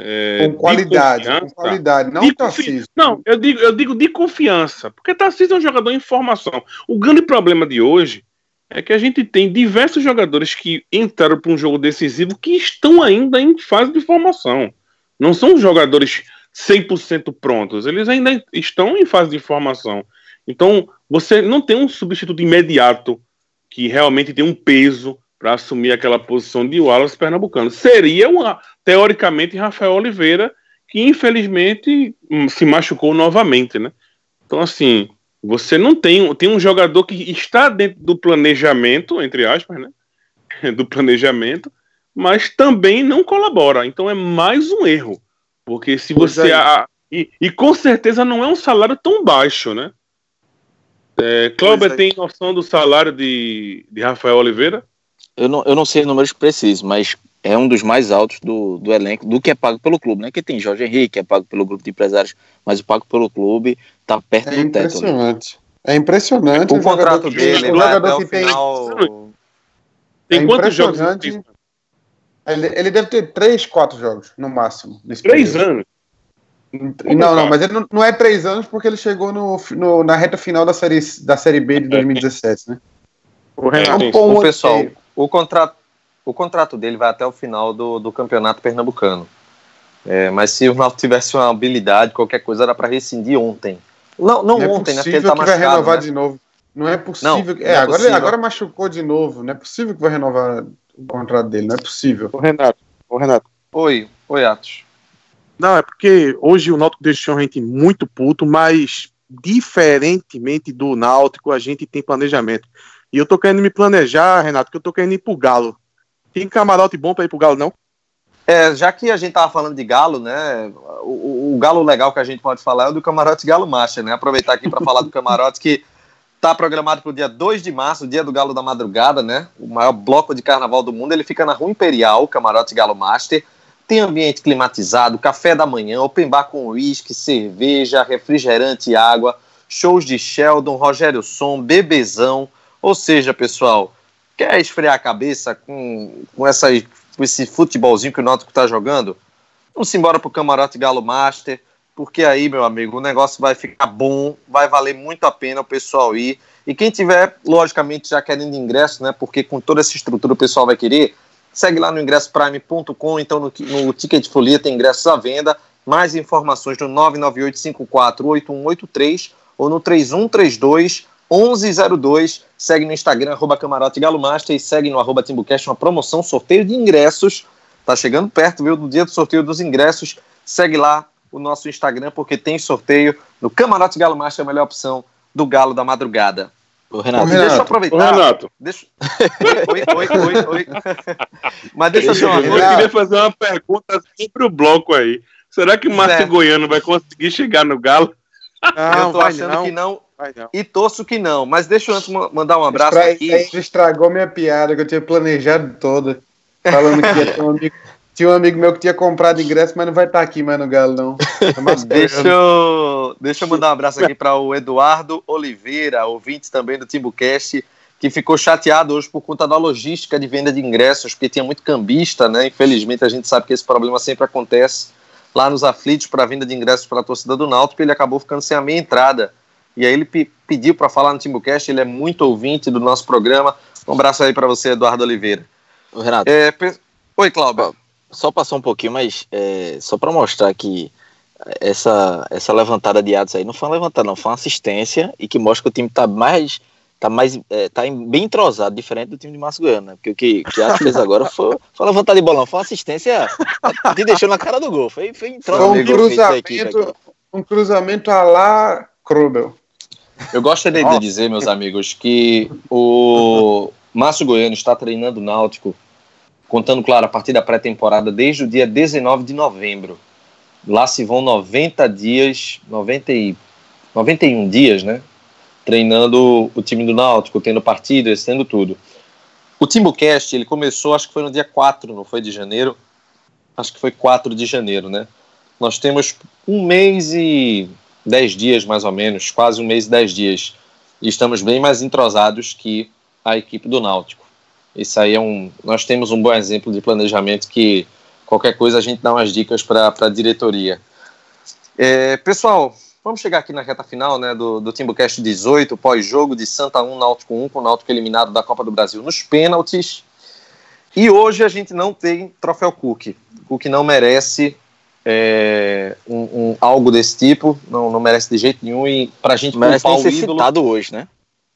é, com de qualidade, com qualidade, não Tarcísio. Não, eu digo, eu digo de confiança, porque Tarcísio é um jogador em formação. O grande problema de hoje é que a gente tem diversos jogadores que entraram para um jogo decisivo que estão ainda em fase de formação. Não são jogadores 100% prontos, eles ainda estão em fase de formação. Então, você não tem um substituto imediato que realmente tem um peso para assumir aquela posição de Wallace Pernambucano. Seria, uma, teoricamente, Rafael Oliveira, que infelizmente hum, se machucou novamente, né? Então, assim, você não tem, tem um jogador que está dentro do planejamento, entre aspas, né? Do planejamento, mas também não colabora. Então é mais um erro. Porque se você. é. a- e, e com certeza não é um salário tão baixo, né? É, Cláudio Pois é. tem noção do salário de, de Rafael Oliveira? Eu não, eu não sei números precisos, mas é um dos mais altos do, do elenco, do que é pago pelo clube, né? Que tem Jorge Henrique, que é pago pelo grupo de empresários, mas o pago pelo clube tá perto É do teto. né? impressionante. É impressionante. O um jogador contrato dele vai jogador o que tem- final. Tem É quantos jogos? Ele, ele deve ter três, quatro jogos, no máximo. nesse Três período. anos. Não, não, mas ele não, não é três anos porque ele chegou no, no- na reta final da série, da série B de 2017, né? O É um bom O pessoal. O contrato, o contrato dele vai até o final do, do campeonato pernambucano. É, mas se o Náutico tivesse uma habilidade, qualquer coisa era para rescindir ontem. Não, não, Não é ontem, né? Porque possível ele tá que vai machucado. renovar né? de novo. Não é possível. Não, que- não é, é agora, possível. agora machucou de novo. Não é possível que vai renovar o contrato dele. Não é possível. Ô, Renato, ô, Renato. Oi, oi, Atos. Não, é porque hoje o Náutico deixou a gente muito puto, mas diferentemente do Náutico, a gente tem planejamento. E eu tô querendo me planejar, Renato, que eu tô querendo ir pro Galo. Tem camarote bom pra ir pro Galo, não? É, já que a gente tava falando de galo, né? O, o- galo legal que a gente pode falar é o do camarote Galo Master, né? Aproveitar aqui para falar do camarote que tá programado para o dia 2 de março, dia do Galo da Madrugada, né? O maior bloco de carnaval do mundo. Ele fica na Rua Imperial, o camarote Galo Master. Tem ambiente climatizado, café da manhã, open bar com uísque, cerveja, refrigerante e água, shows de Sheldon, Rogério Som, bebezão. Ou seja, pessoal, quer esfriar a cabeça com, com, essa, com esse futebolzinho que o Náutico tá jogando? Vamos embora pro Camarote Galo Master, porque aí, meu amigo, o negócio vai ficar bom, vai valer muito a pena o pessoal ir. E quem tiver, logicamente, já querendo ingresso, né? Porque com toda essa estrutura o pessoal vai querer, Segue lá no ingressoprime.com, então no, no Ticket Folia tem ingressos à venda. Mais informações no 998548183 ou no 3132 1102. Segue no Instagram, arroba Camarote Galo Master e segue no arroba Timbucast uma promoção, sorteio de ingressos. Tá chegando perto, viu? Do dia do sorteio dos ingressos. Segue lá o nosso Instagram, porque tem sorteio no Camarote Galo Master, a melhor opção do Galo da Madrugada. Ô, Renato, Deixa eu aproveitar. Ô, Renato. Deixa... Oi, oi, oi, oi. Mas deixa eu dizer uma Eu coisa. queria fazer uma pergunta sobre o bloco aí. Será que o Márcio Zé. Goiano vai conseguir chegar no Galo? eu tô achando que não Vai não. E torço que não. Mas deixa eu antes ma- mandar um abraço Estra- aqui. Estragou minha piada que eu tinha planejado toda. Falando que um amigo, tinha um amigo meu que tinha comprado ingresso, mas não vai estar aqui mais no Galo, não. Tá mascarando. Deixa eu, deixa eu mandar um abraço aqui para o Eduardo Oliveira, ouvinte também do Timbucast, que ficou chateado hoje por conta da logística de venda de ingressos, porque tinha muito cambista, né? Infelizmente a gente sabe que esse problema sempre acontece lá nos aflitos para venda de ingressos para a torcida do Náutico, ele acabou ficando sem a meia entrada. E aí ele pe- pediu para falar no Timbucast, ele é muito ouvinte do nosso programa. Um abraço aí para você, Eduardo Oliveira. Ô, Renato, É, pe- Oi, Cláudio. só passou um pouquinho, mas é, só para mostrar que essa, essa levantada de atos aí não foi uma levantada, não, foi uma assistência e que mostra que o time tá mais. Tá mais. É, tá em- bem entrosado, diferente do time de Márcio Goiano, né? Porque o que, que Atos fez agora foi, foi uma levantada de bolão, foi uma assistência que deixou na cara do gol. Foi, foi Foi um equipe aqui. cruzamento, um cruzamento a lá Krubel. Eu gostaria de dizer, meus amigos, que o Márcio Goiano está treinando o Náutico, contando, claro, a partir da pré-temporada, desde o dia 19 de novembro. Lá se vão 90 dias, 90 e, 91 dias, né? Treinando o time do Náutico, tendo partidas, tendo tudo. O Timbucast, ele começou, acho que foi no dia 4, não foi de janeiro? Acho que foi 4 de janeiro, né? Nós temos um mês e 10 dias, mais ou menos, quase um mês e 10 dias. E estamos bem mais entrosados que a equipe do Náutico. Isso aí é um. Nós temos um bom exemplo de planejamento que qualquer coisa a gente dá umas dicas para a diretoria. É, pessoal, vamos chegar aqui na reta final né, do, do Timbucast 18, pós-jogo de Santa 1, Náutico 1, com o Náutico eliminado da Copa do Brasil nos pênaltis. E hoje a gente não tem troféu Cook. O que não merece é, um, um- algo desse tipo, não, não merece de jeito nenhum. E para a gente Merece poupar nem o ser ídolo. citado hoje, né?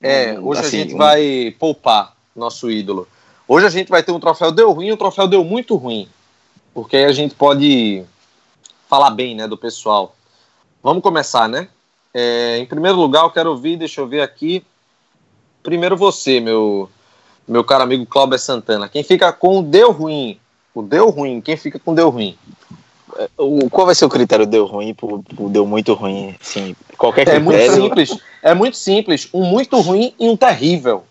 É, Hum, hoje assim, a gente um- vai poupar nosso ídolo. Hoje a gente vai ter um troféu deu ruim um troféu deu muito ruim. Porque aí a gente pode falar bem né, do pessoal. Vamos começar, né? É, em primeiro lugar, eu quero ouvir, deixa eu ver aqui. Primeiro você, meu, meu caro amigo Cláudio Santana. Quem fica com o deu ruim? O deu ruim, quem fica com o deu ruim? O, qual vai ser o critério deu ruim pro, pro deu muito ruim? Assim, qualquer É critério. muito simples. É muito simples. Um muito ruim e um terrível.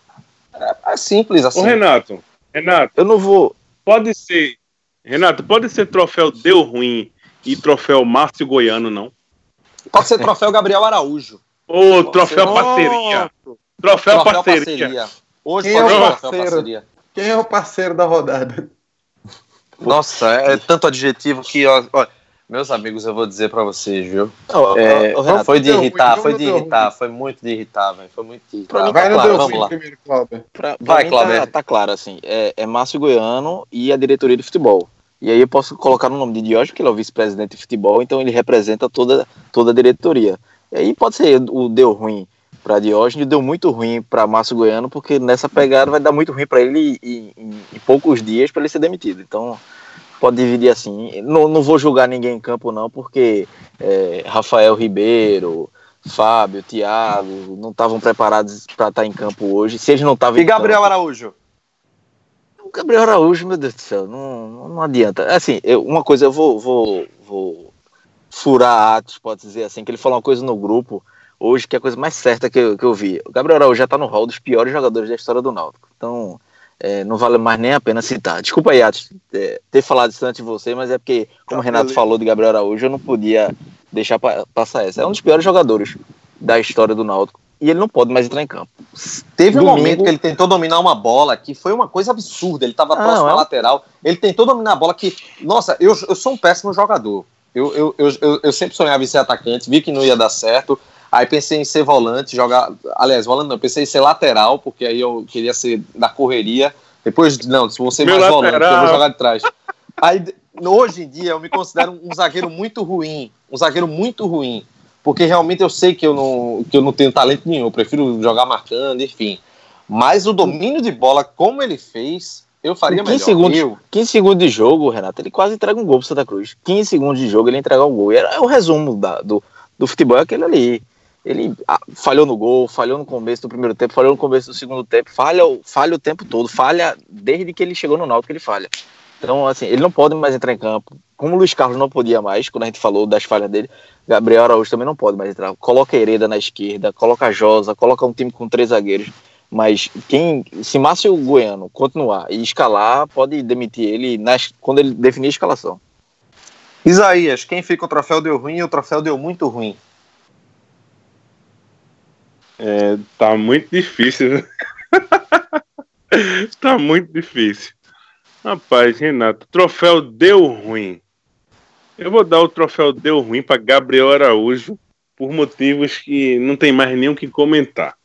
É, é simples assim. Ô, Renato, Renato, Eu não vou. pode ser. Renato, pode ser troféu Deu Ruim e troféu Márcio Goiano, não? Pode ser troféu Gabriel Araújo. Ô, Pode troféu ser. parceria. Troféu, parceria. Hoje Quem é pode o ser troféu parceiro? parceria. Quem é o parceiro da rodada? Nossa, é tanto adjetivo que, ó, ó, meus amigos, eu vou dizer pra vocês, viu? Não, É, Renato, foi de ruim, irritar, foi de irritar, ruim. foi muito de irritar, velho. Foi muito de Pra irritar. mim Vai no vamos lá. primeiro, Cláudio. Pra, pra Vai, mim Cláudio. tá, tá claro, assim, é, é Márcio Goiano e a diretoria de futebol. E aí eu posso colocar no nome de Diógenes, porque ele é o vice-presidente de futebol, então ele representa toda, toda a diretoria. E aí pode ser o deu ruim para Diógenes e deu muito ruim para Márcio Goiano, porque nessa pegada vai dar muito ruim para ele em, em- em poucos dias para ele ser demitido. Então pode dividir assim. Não, não vou julgar ninguém em campo, não, porque é, Rafael Ribeiro, Fábio, Thiago não estavam preparados para estar em campo hoje. Se eles não estavam E em campo- Gabriel Araújo? o Gabriel Araújo, meu Deus do céu, não, não, não adianta. Assim, eu- uma coisa eu vou, vou, vou furar atos, pode dizer assim, que ele falou uma coisa no grupo hoje que é a coisa mais certa que eu, que eu vi. O Gabriel Araújo já tá no hall dos piores jogadores da história do Náutico. Então, é, não vale mais nem a pena citar. Desculpa aí, Atos, é, ter falado isso antes de você, mas é porque, como o Renato falou de Gabriel Araújo, eu não podia deixar pa- passar essa. É um dos piores jogadores da história do Náutico. E ele não pode mais entrar em campo. Teve um Domingo- momento que ele tentou dominar uma bola que foi uma coisa absurda. Ele estava Ah, próximo à é um- lateral. Ele tentou dominar a bola que. Nossa, eu, eu sou um péssimo jogador. Eu, eu, eu, eu, eu sempre sonhava em ser atacante, vi que não ia dar certo. Aí pensei em ser volante, jogar. Aliás, volante não, pensei em ser lateral, porque aí eu queria ser da correria. Depois, não, se você mais volante, eu lateral. vou jogar de trás. Aí, hoje em dia, eu me considero um zagueiro muito ruim. Um zagueiro muito ruim. Porque realmente eu sei que eu não, que eu não tenho talento nenhum. Eu prefiro jogar marcando, enfim. Mas o domínio de bola, como ele fez, eu faria Com 15 melhor. segundos, Eu, 15 segundos de jogo, Renato, ele quase entrega um gol pro Santa Cruz. 15 segundos de jogo, ele entrega o gol. E era o resumo da- do, do futebol, é aquele ali. Ele ah, falhou no gol, falhou no começo do primeiro tempo, falhou no começo do segundo tempo, falha, o- falha o tempo todo, falha desde que ele chegou no Náutico, ele falha. Então, assim, ele não pode mais entrar em campo. Como o Luiz Carlos não podia mais, quando a gente falou das falhas dele, Gabriel Araújo também não pode mais entrar. Coloca Hereda na esquerda, coloca Josa, coloca um time com três zagueiros. Mas quem, se Márcio Goiano continuar e escalar, pode demitir ele nas, quando ele definir a escalação. Isaías, quem fica o troféu deu ruim e o troféu deu muito ruim. É, tá muito difícil. tá muito difícil. Rapaz, Renato, troféu deu ruim. Eu vou dar o troféu deu ruim para Gabriel Araújo por motivos que não tem mais o que comentar.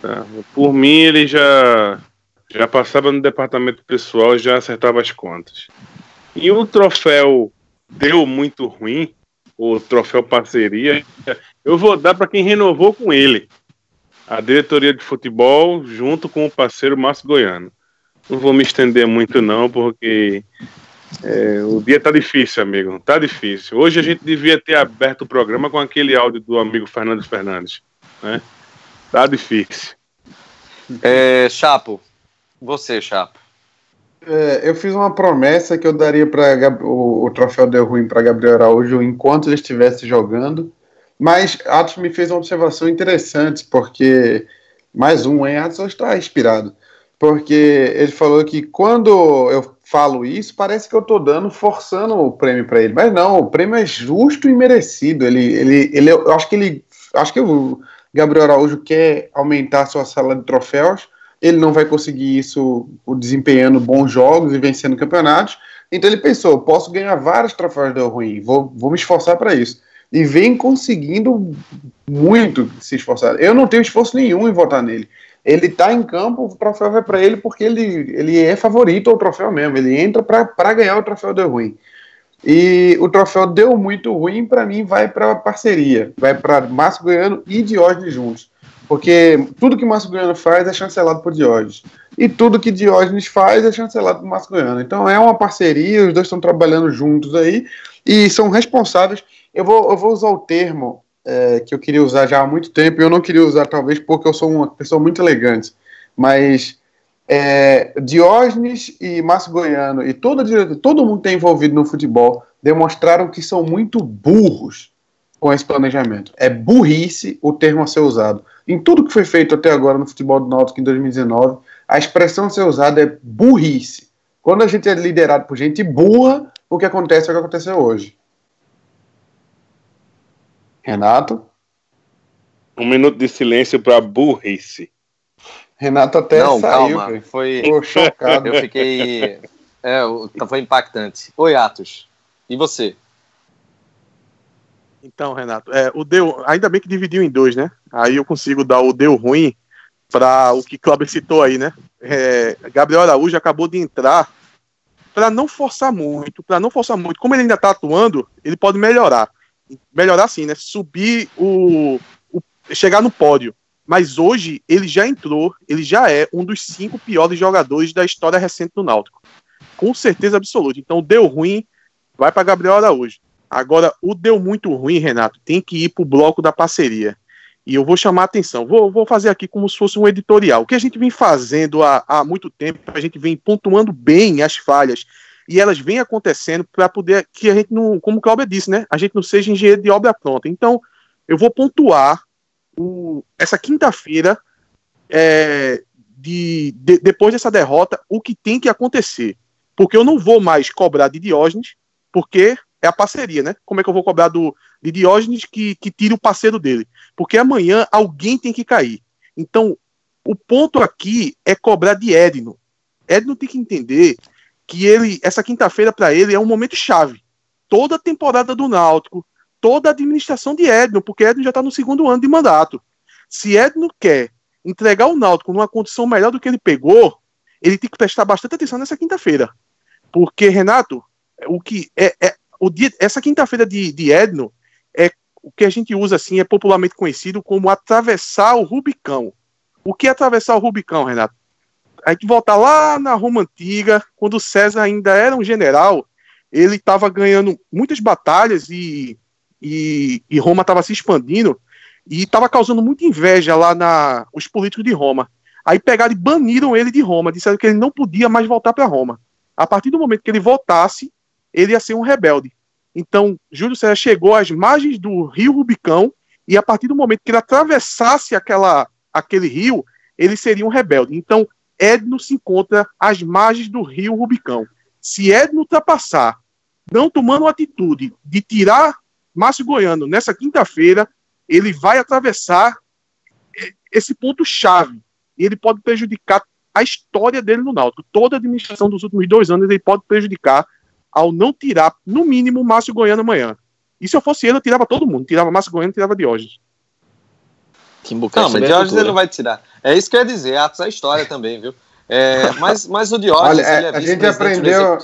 tá? Por mim, ele já já passava no departamento pessoal e já acertava as contas. E o troféu deu muito ruim, o troféu parceria, eu vou dar para quem renovou com ele. A diretoria de futebol, junto com o parceiro Márcio Goiano. Não vou me estender muito, não, porque é, o dia tá difícil, amigo. Tá difícil. Hoje a gente devia ter aberto o programa com aquele áudio do amigo Fernando Fernandes. Né? Tá difícil. É, Chapo, você, Chapo. É, eu fiz uma promessa que eu daria para o, o troféu deu ruim para Gabriel Araújo enquanto ele estivesse jogando. Mas Atos me fez uma observação interessante, porque mais um, hein? Atos hoje está inspirado. Porque ele falou que quando eu falo isso, parece que eu estou dando, forçando o prêmio para ele. Mas não, o prêmio é justo e merecido. Ele, ele, ele, eu acho que ele, acho que o Gabriel Araújo quer aumentar a sua sala de troféus. Ele não vai conseguir isso desempenhando bons jogos e vencendo campeonatos. Então ele pensou: posso ganhar vários troféus deu ruim, vou, vou me esforçar para isso. E vem conseguindo muito se esforçar. Eu não tenho esforço nenhum em votar nele. Ele tá em campo, o troféu vai para ele porque ele, ele é favorito ao troféu mesmo. Ele entra para ganhar o troféu deu ruim. E o troféu deu muito ruim, para mim, vai para parceria. Vai para Márcio Goiano e Diógenes juntos. Porque tudo que Márcio Goiano faz é chancelado por Diógenes. E tudo que Diógenes faz é chancelado por Márcio Goiano. Então é uma parceria, os dois estão trabalhando juntos aí e são responsáveis. Eu vou, eu vou usar o termo é, que eu queria usar já há muito tempo, e eu não queria usar, talvez, porque eu sou uma pessoa muito elegante. Mas é, Diógenes e Márcio Goiano e toda, todo mundo que está envolvido no futebol demonstraram que são muito burros com esse planejamento. É burrice o termo a ser usado. Em tudo que foi feito até agora no futebol do Náutico em 2019, a expressão a ser usada é burrice. Quando a gente é liderado por gente burra, o que acontece é o que aconteceu hoje. Renato? Um minuto de silêncio para burrice. Renato até Não, saiu. calma. Foi. Ficou chocado. Eu fiquei. É, o- foi impactante. Oi, Atos. E você? Então, Renato, é, o deu, ainda bem que dividiu em dois, né? Aí eu consigo dar o deu ruim para o que Cláudio citou aí, né? É, Gabriel Araújo acabou de entrar para não forçar muito, para não forçar muito. Como ele ainda tá atuando, ele pode melhorar. Melhorar sim, né? Subir o, o chegar no pódio. Mas hoje ele já entrou, ele já é um dos cinco piores jogadores da história recente do Náutico. Com certeza absoluta. Então, deu ruim, vai para Gabriel Araújo. Agora, o deu muito ruim, Renato, tem que ir para o bloco da parceria. E eu vou chamar a atenção, vou, vou fazer aqui como se fosse um editorial. O que a gente vem fazendo há, há muito tempo, a gente vem pontuando bem as falhas, e elas vêm acontecendo para poder que a gente não, como o Cláudio disse, né? A gente não seja engenheiro de obra pronta. Então, eu vou pontuar o, essa quinta-feira, é, de, de- depois dessa derrota, o que tem que acontecer. Porque eu não vou mais cobrar de Diógenes, porque é a parceria, né? Como é que eu vou cobrar do, de Diógenes que, que tire o parceiro dele? Porque amanhã alguém tem que cair. Então, o ponto aqui é cobrar de Edno. Edno tem que entender que ele, essa quinta-feira para ele é um momento chave. Toda a temporada do Náutico, toda a administração de Edno, porque Edno já está no segundo ano de mandato. Se Edno quer entregar o Náutico numa condição melhor do que ele pegou, ele tem que prestar bastante atenção nessa quinta-feira. Porque, Renato, o que é, é o dia, essa quinta-feira de, de Edno é o que a gente usa assim, é popularmente conhecido como atravessar o Rubicão. O que é atravessar o Rubicão, Renato? A gente volta lá na Roma Antiga, quando César ainda era um general, ele estava ganhando muitas batalhas e, e, e Roma estava se expandindo e estava causando muita inveja lá na os políticos de Roma. Aí pegaram e baniram ele de Roma, disseram que ele não podia mais voltar para Roma. A partir do momento que ele voltasse, ele ia ser um rebelde. Então, Júlio César chegou às margens do rio Rubicão e a partir do momento que ele atravessasse aquela, aquele rio, ele seria um rebelde. Então, Edno se encontra às margens do rio Rubicão. Se Edno ultrapassar, não tomando atitude de tirar Márcio Goiano nessa quinta-feira, ele vai atravessar esse ponto chave e ele pode prejudicar a história dele no Náutico. Toda a administração dos últimos dois anos ele pode prejudicar ao não tirar, no mínimo, Márcio Goiano amanhã. E se eu fosse ele, eu tirava todo mundo. Tirava Márcio Goiano, tirava Diógenes. Não, mas Diógenes ele não vai tirar. É isso que eu ia dizer, Atos é história também, viu? É, mas, mas o Diógenes, Olha, ele é a gente aprendeu,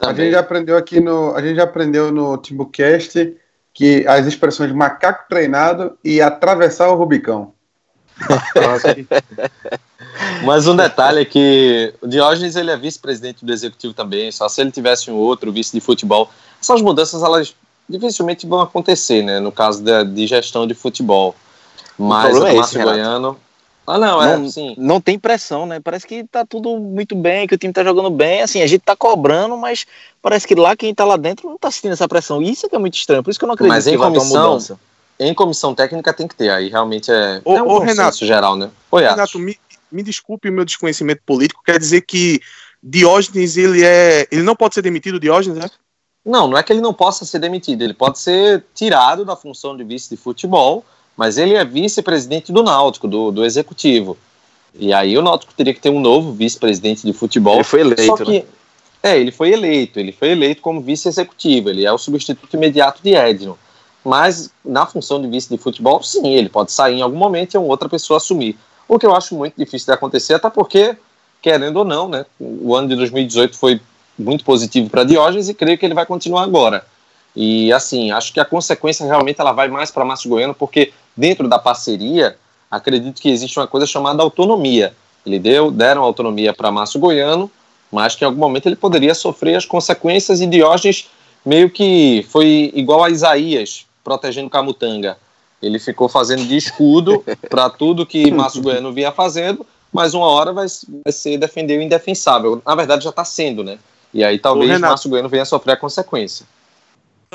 A gente já aprendeu aqui no, a gente já aprendeu no Timbucast que as expressões macaco treinado e atravessar o Rubicão. Mas um detalhe é que o Diógenes ele é vice-presidente do executivo também, só se ele tivesse um outro vice de futebol. Essas mudanças elas dificilmente vão acontecer, né, no caso de, de gestão de futebol. Mas o, é Márcio esse, Goiano... Ah, não, é, não, sim. não tem pressão, né? Parece que tá tudo muito bem, que o time tá jogando bem. Assim, a gente tá cobrando, mas parece que lá quem tá lá dentro não tá sentindo essa pressão. Isso é que é muito estranho. Por isso que eu não acredito Mas que em vai ter uma comissão, mudança. em comissão técnica tem que ter, aí realmente é, Ô, é um ô, Renato. geral, né? Oi. Renato, me, me desculpe o meu desconhecimento político, quer dizer que Diógenes, ele é. Ele não pode ser demitido, Diógenes, né? Não, não é que ele não possa ser demitido, ele pode ser tirado da função de vice de futebol, mas ele é vice-presidente do Náutico, do, do executivo. E aí o Náutico teria que ter um novo vice-presidente de futebol. Ele foi eleito, que, né? É, ele foi eleito, ele foi eleito como vice-executivo, ele é o substituto imediato de Edno. Mas na função de vice de futebol, sim, ele pode sair em algum momento e uma outra pessoa assumir. O que eu acho muito difícil de acontecer, até porque, querendo ou não, né, o ano de 2018 foi muito positivo para Diógenes e creio que ele vai continuar agora. E assim, acho que a consequência realmente ela vai mais para Márcio Goiano, porque dentro da parceria, acredito que existe uma coisa chamada autonomia. Ele deu, deram autonomia para Márcio Goiano, mas que em algum momento ele poderia sofrer as consequências e Diógenes meio que foi igual a Isaías protegendo Camutanga. Ele ficou fazendo de escudo para tudo que Márcio Goiano vinha fazendo, mas uma hora vai, vai ser defender o indefensável. Na verdade já está sendo, né? E aí talvez Ô, Renato. Márcio Goiano venha sofrer a consequência.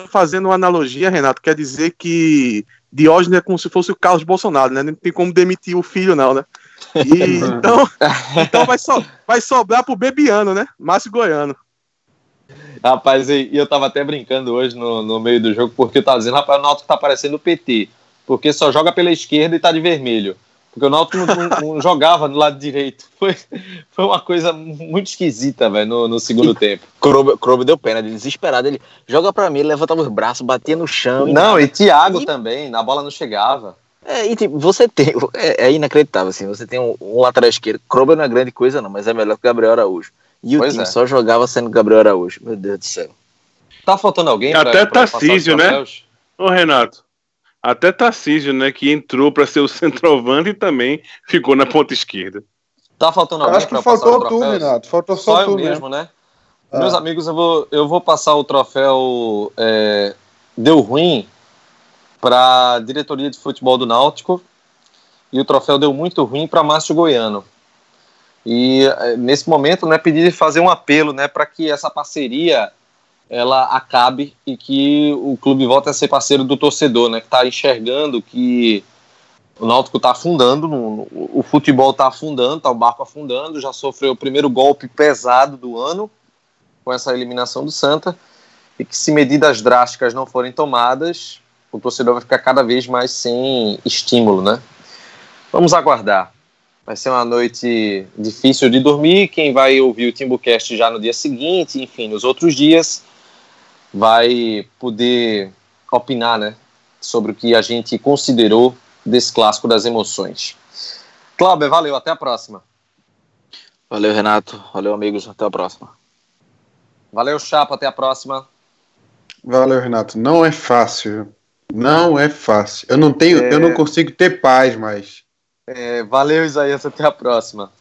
Fazendo uma analogia, Renato, quer dizer que Diógenes é como se fosse o Carlos Bolsonaro, né? Não tem como demitir o filho, não, né? E, então, então vai, so, vai sobrar pro Bebiano, né? Márcio Goiano. Rapaz, e eu tava até brincando hoje no, no meio do jogo, porque eu tava dizendo, rapaz, o Náutico tá parecendo o PT, porque só joga pela esquerda e tá de vermelho. Porque o Náutico não, não- jogava do lado direito. Foi, foi uma coisa muito esquisita, velho, no, no segundo tempo. Krober, Krober deu pena, desesperado. Ele joga pra mim, ele levantava os braços, batia no chão. e Não, nada. e Thiago E- também, na bola não chegava. É, e tipo, você tem. É, é inacreditável, assim. Você tem um, um lateral esquerdo. Krober não é grande coisa, não, mas é melhor que o Gabriel Araújo. E o Pois time é. só jogava sendo Gabriel Araújo. Meu Deus do céu. Tá faltando alguém Até pra Tarcísio, né? Ô, Renato, até Tarcísio, né, que entrou para ser o centroavante e também ficou na ponta esquerda. Tá faltando Eu alguém acho que faltou os tu? Renato. Faltou Só só, eu tu mesmo, mesmo. né? Ah. Meus amigos, eu vou, eu vou passar o troféu é, Deu Ruim para a diretoria de futebol do Náutico e o troféu Deu Muito Ruim para Márcio Goiano. E é, nesse momento, né, pedir fazer um apelo, né, para que essa parceria ela acabe e que o clube volte a ser parceiro do torcedor, né, que está enxergando que o Náutico está afundando, no- no- o futebol está afundando, está o barco afundando, já sofreu o primeiro golpe pesado do ano com essa eliminação do Santa e que se medidas drásticas não forem tomadas, o torcedor vai ficar cada vez mais sem estímulo, né? Vamos aguardar. Vai ser uma noite difícil de dormir. Quem vai ouvir o Timbucast já no dia seguinte, enfim, nos outros dias, vai poder opinar, né, sobre o que a gente considerou desse clássico das emoções. Cláudio, valeu, até a próxima. Valeu, Renato. Valeu, amigos. Até a próxima. Valeu, Chapa. Até a próxima. Valeu, Renato. Não é fácil. Não é fácil. Eu não tenho, É. eu não consigo ter paz mais. É, valeu, Isaías. Até a próxima.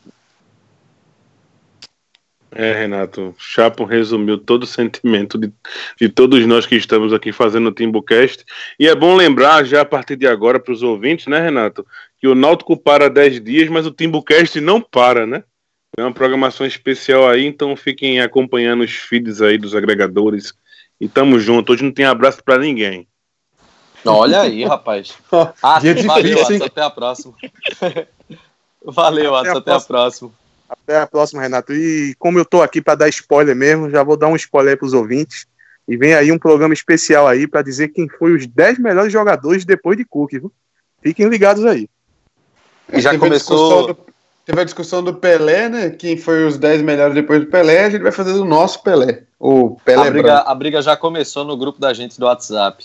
É, Renato, Chapo resumiu todo o sentimento de, de todos nós que estamos aqui fazendo o Timbucast. E é bom lembrar, já a partir de agora, para os ouvintes, né, Renato, que o Náutico para 10 dias, mas o Timbucast não para, né? É uma programação especial aí, então fiquem acompanhando os feeds aí dos agregadores. E tamo junto. Hoje não tem abraço para ninguém. Olha aí, rapaz. Ah, Dia valeu, difícil. Até a próxima. valeu, Até Atos. a Até a próxima. Até a próxima, Renato. E como eu tô aqui para dar spoiler mesmo, já vou dar um spoiler para os ouvintes. E vem aí um programa especial aí para dizer quem foi os 10 melhores jogadores depois de Cook, viu? Fiquem ligados aí. E já Teve a começou- discussão do- teve a discussão do Pelé, né? Quem foi os 10 melhores depois do Pelé, a gente vai fazer do nosso Pelé. O Pelé a briga, a briga já começou no grupo da gente do WhatsApp.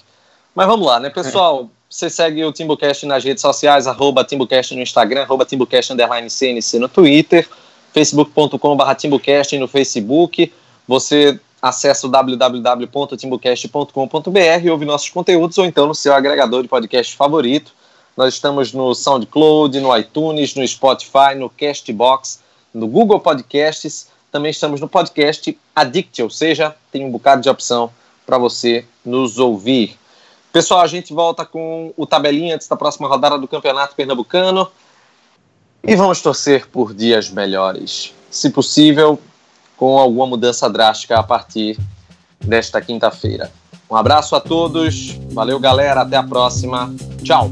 Mas vamos lá, né, pessoal? Você segue o Timbucast nas redes sociais, arroba Timbucast no Instagram, arroba Timbucast underline CNC no Twitter, facebook.com.br Timbucast no Facebook. Você acessa o www.timbucast.com.br ouve nossos conteúdos ou então no seu agregador de podcast favorito. Nós estamos no SoundCloud, no iTunes, no Spotify, no Castbox, no Google Podcasts. Também estamos no podcast Addict, ou seja, tem um bocado de opção para você nos ouvir. Pessoal, a gente volta com o tabelinha antes da próxima rodada do Campeonato Pernambucano. E vamos torcer por dias melhores. Se possível, com alguma mudança drástica a partir desta quinta-feira. Um abraço a todos. Valeu, galera. Até a próxima. Tchau.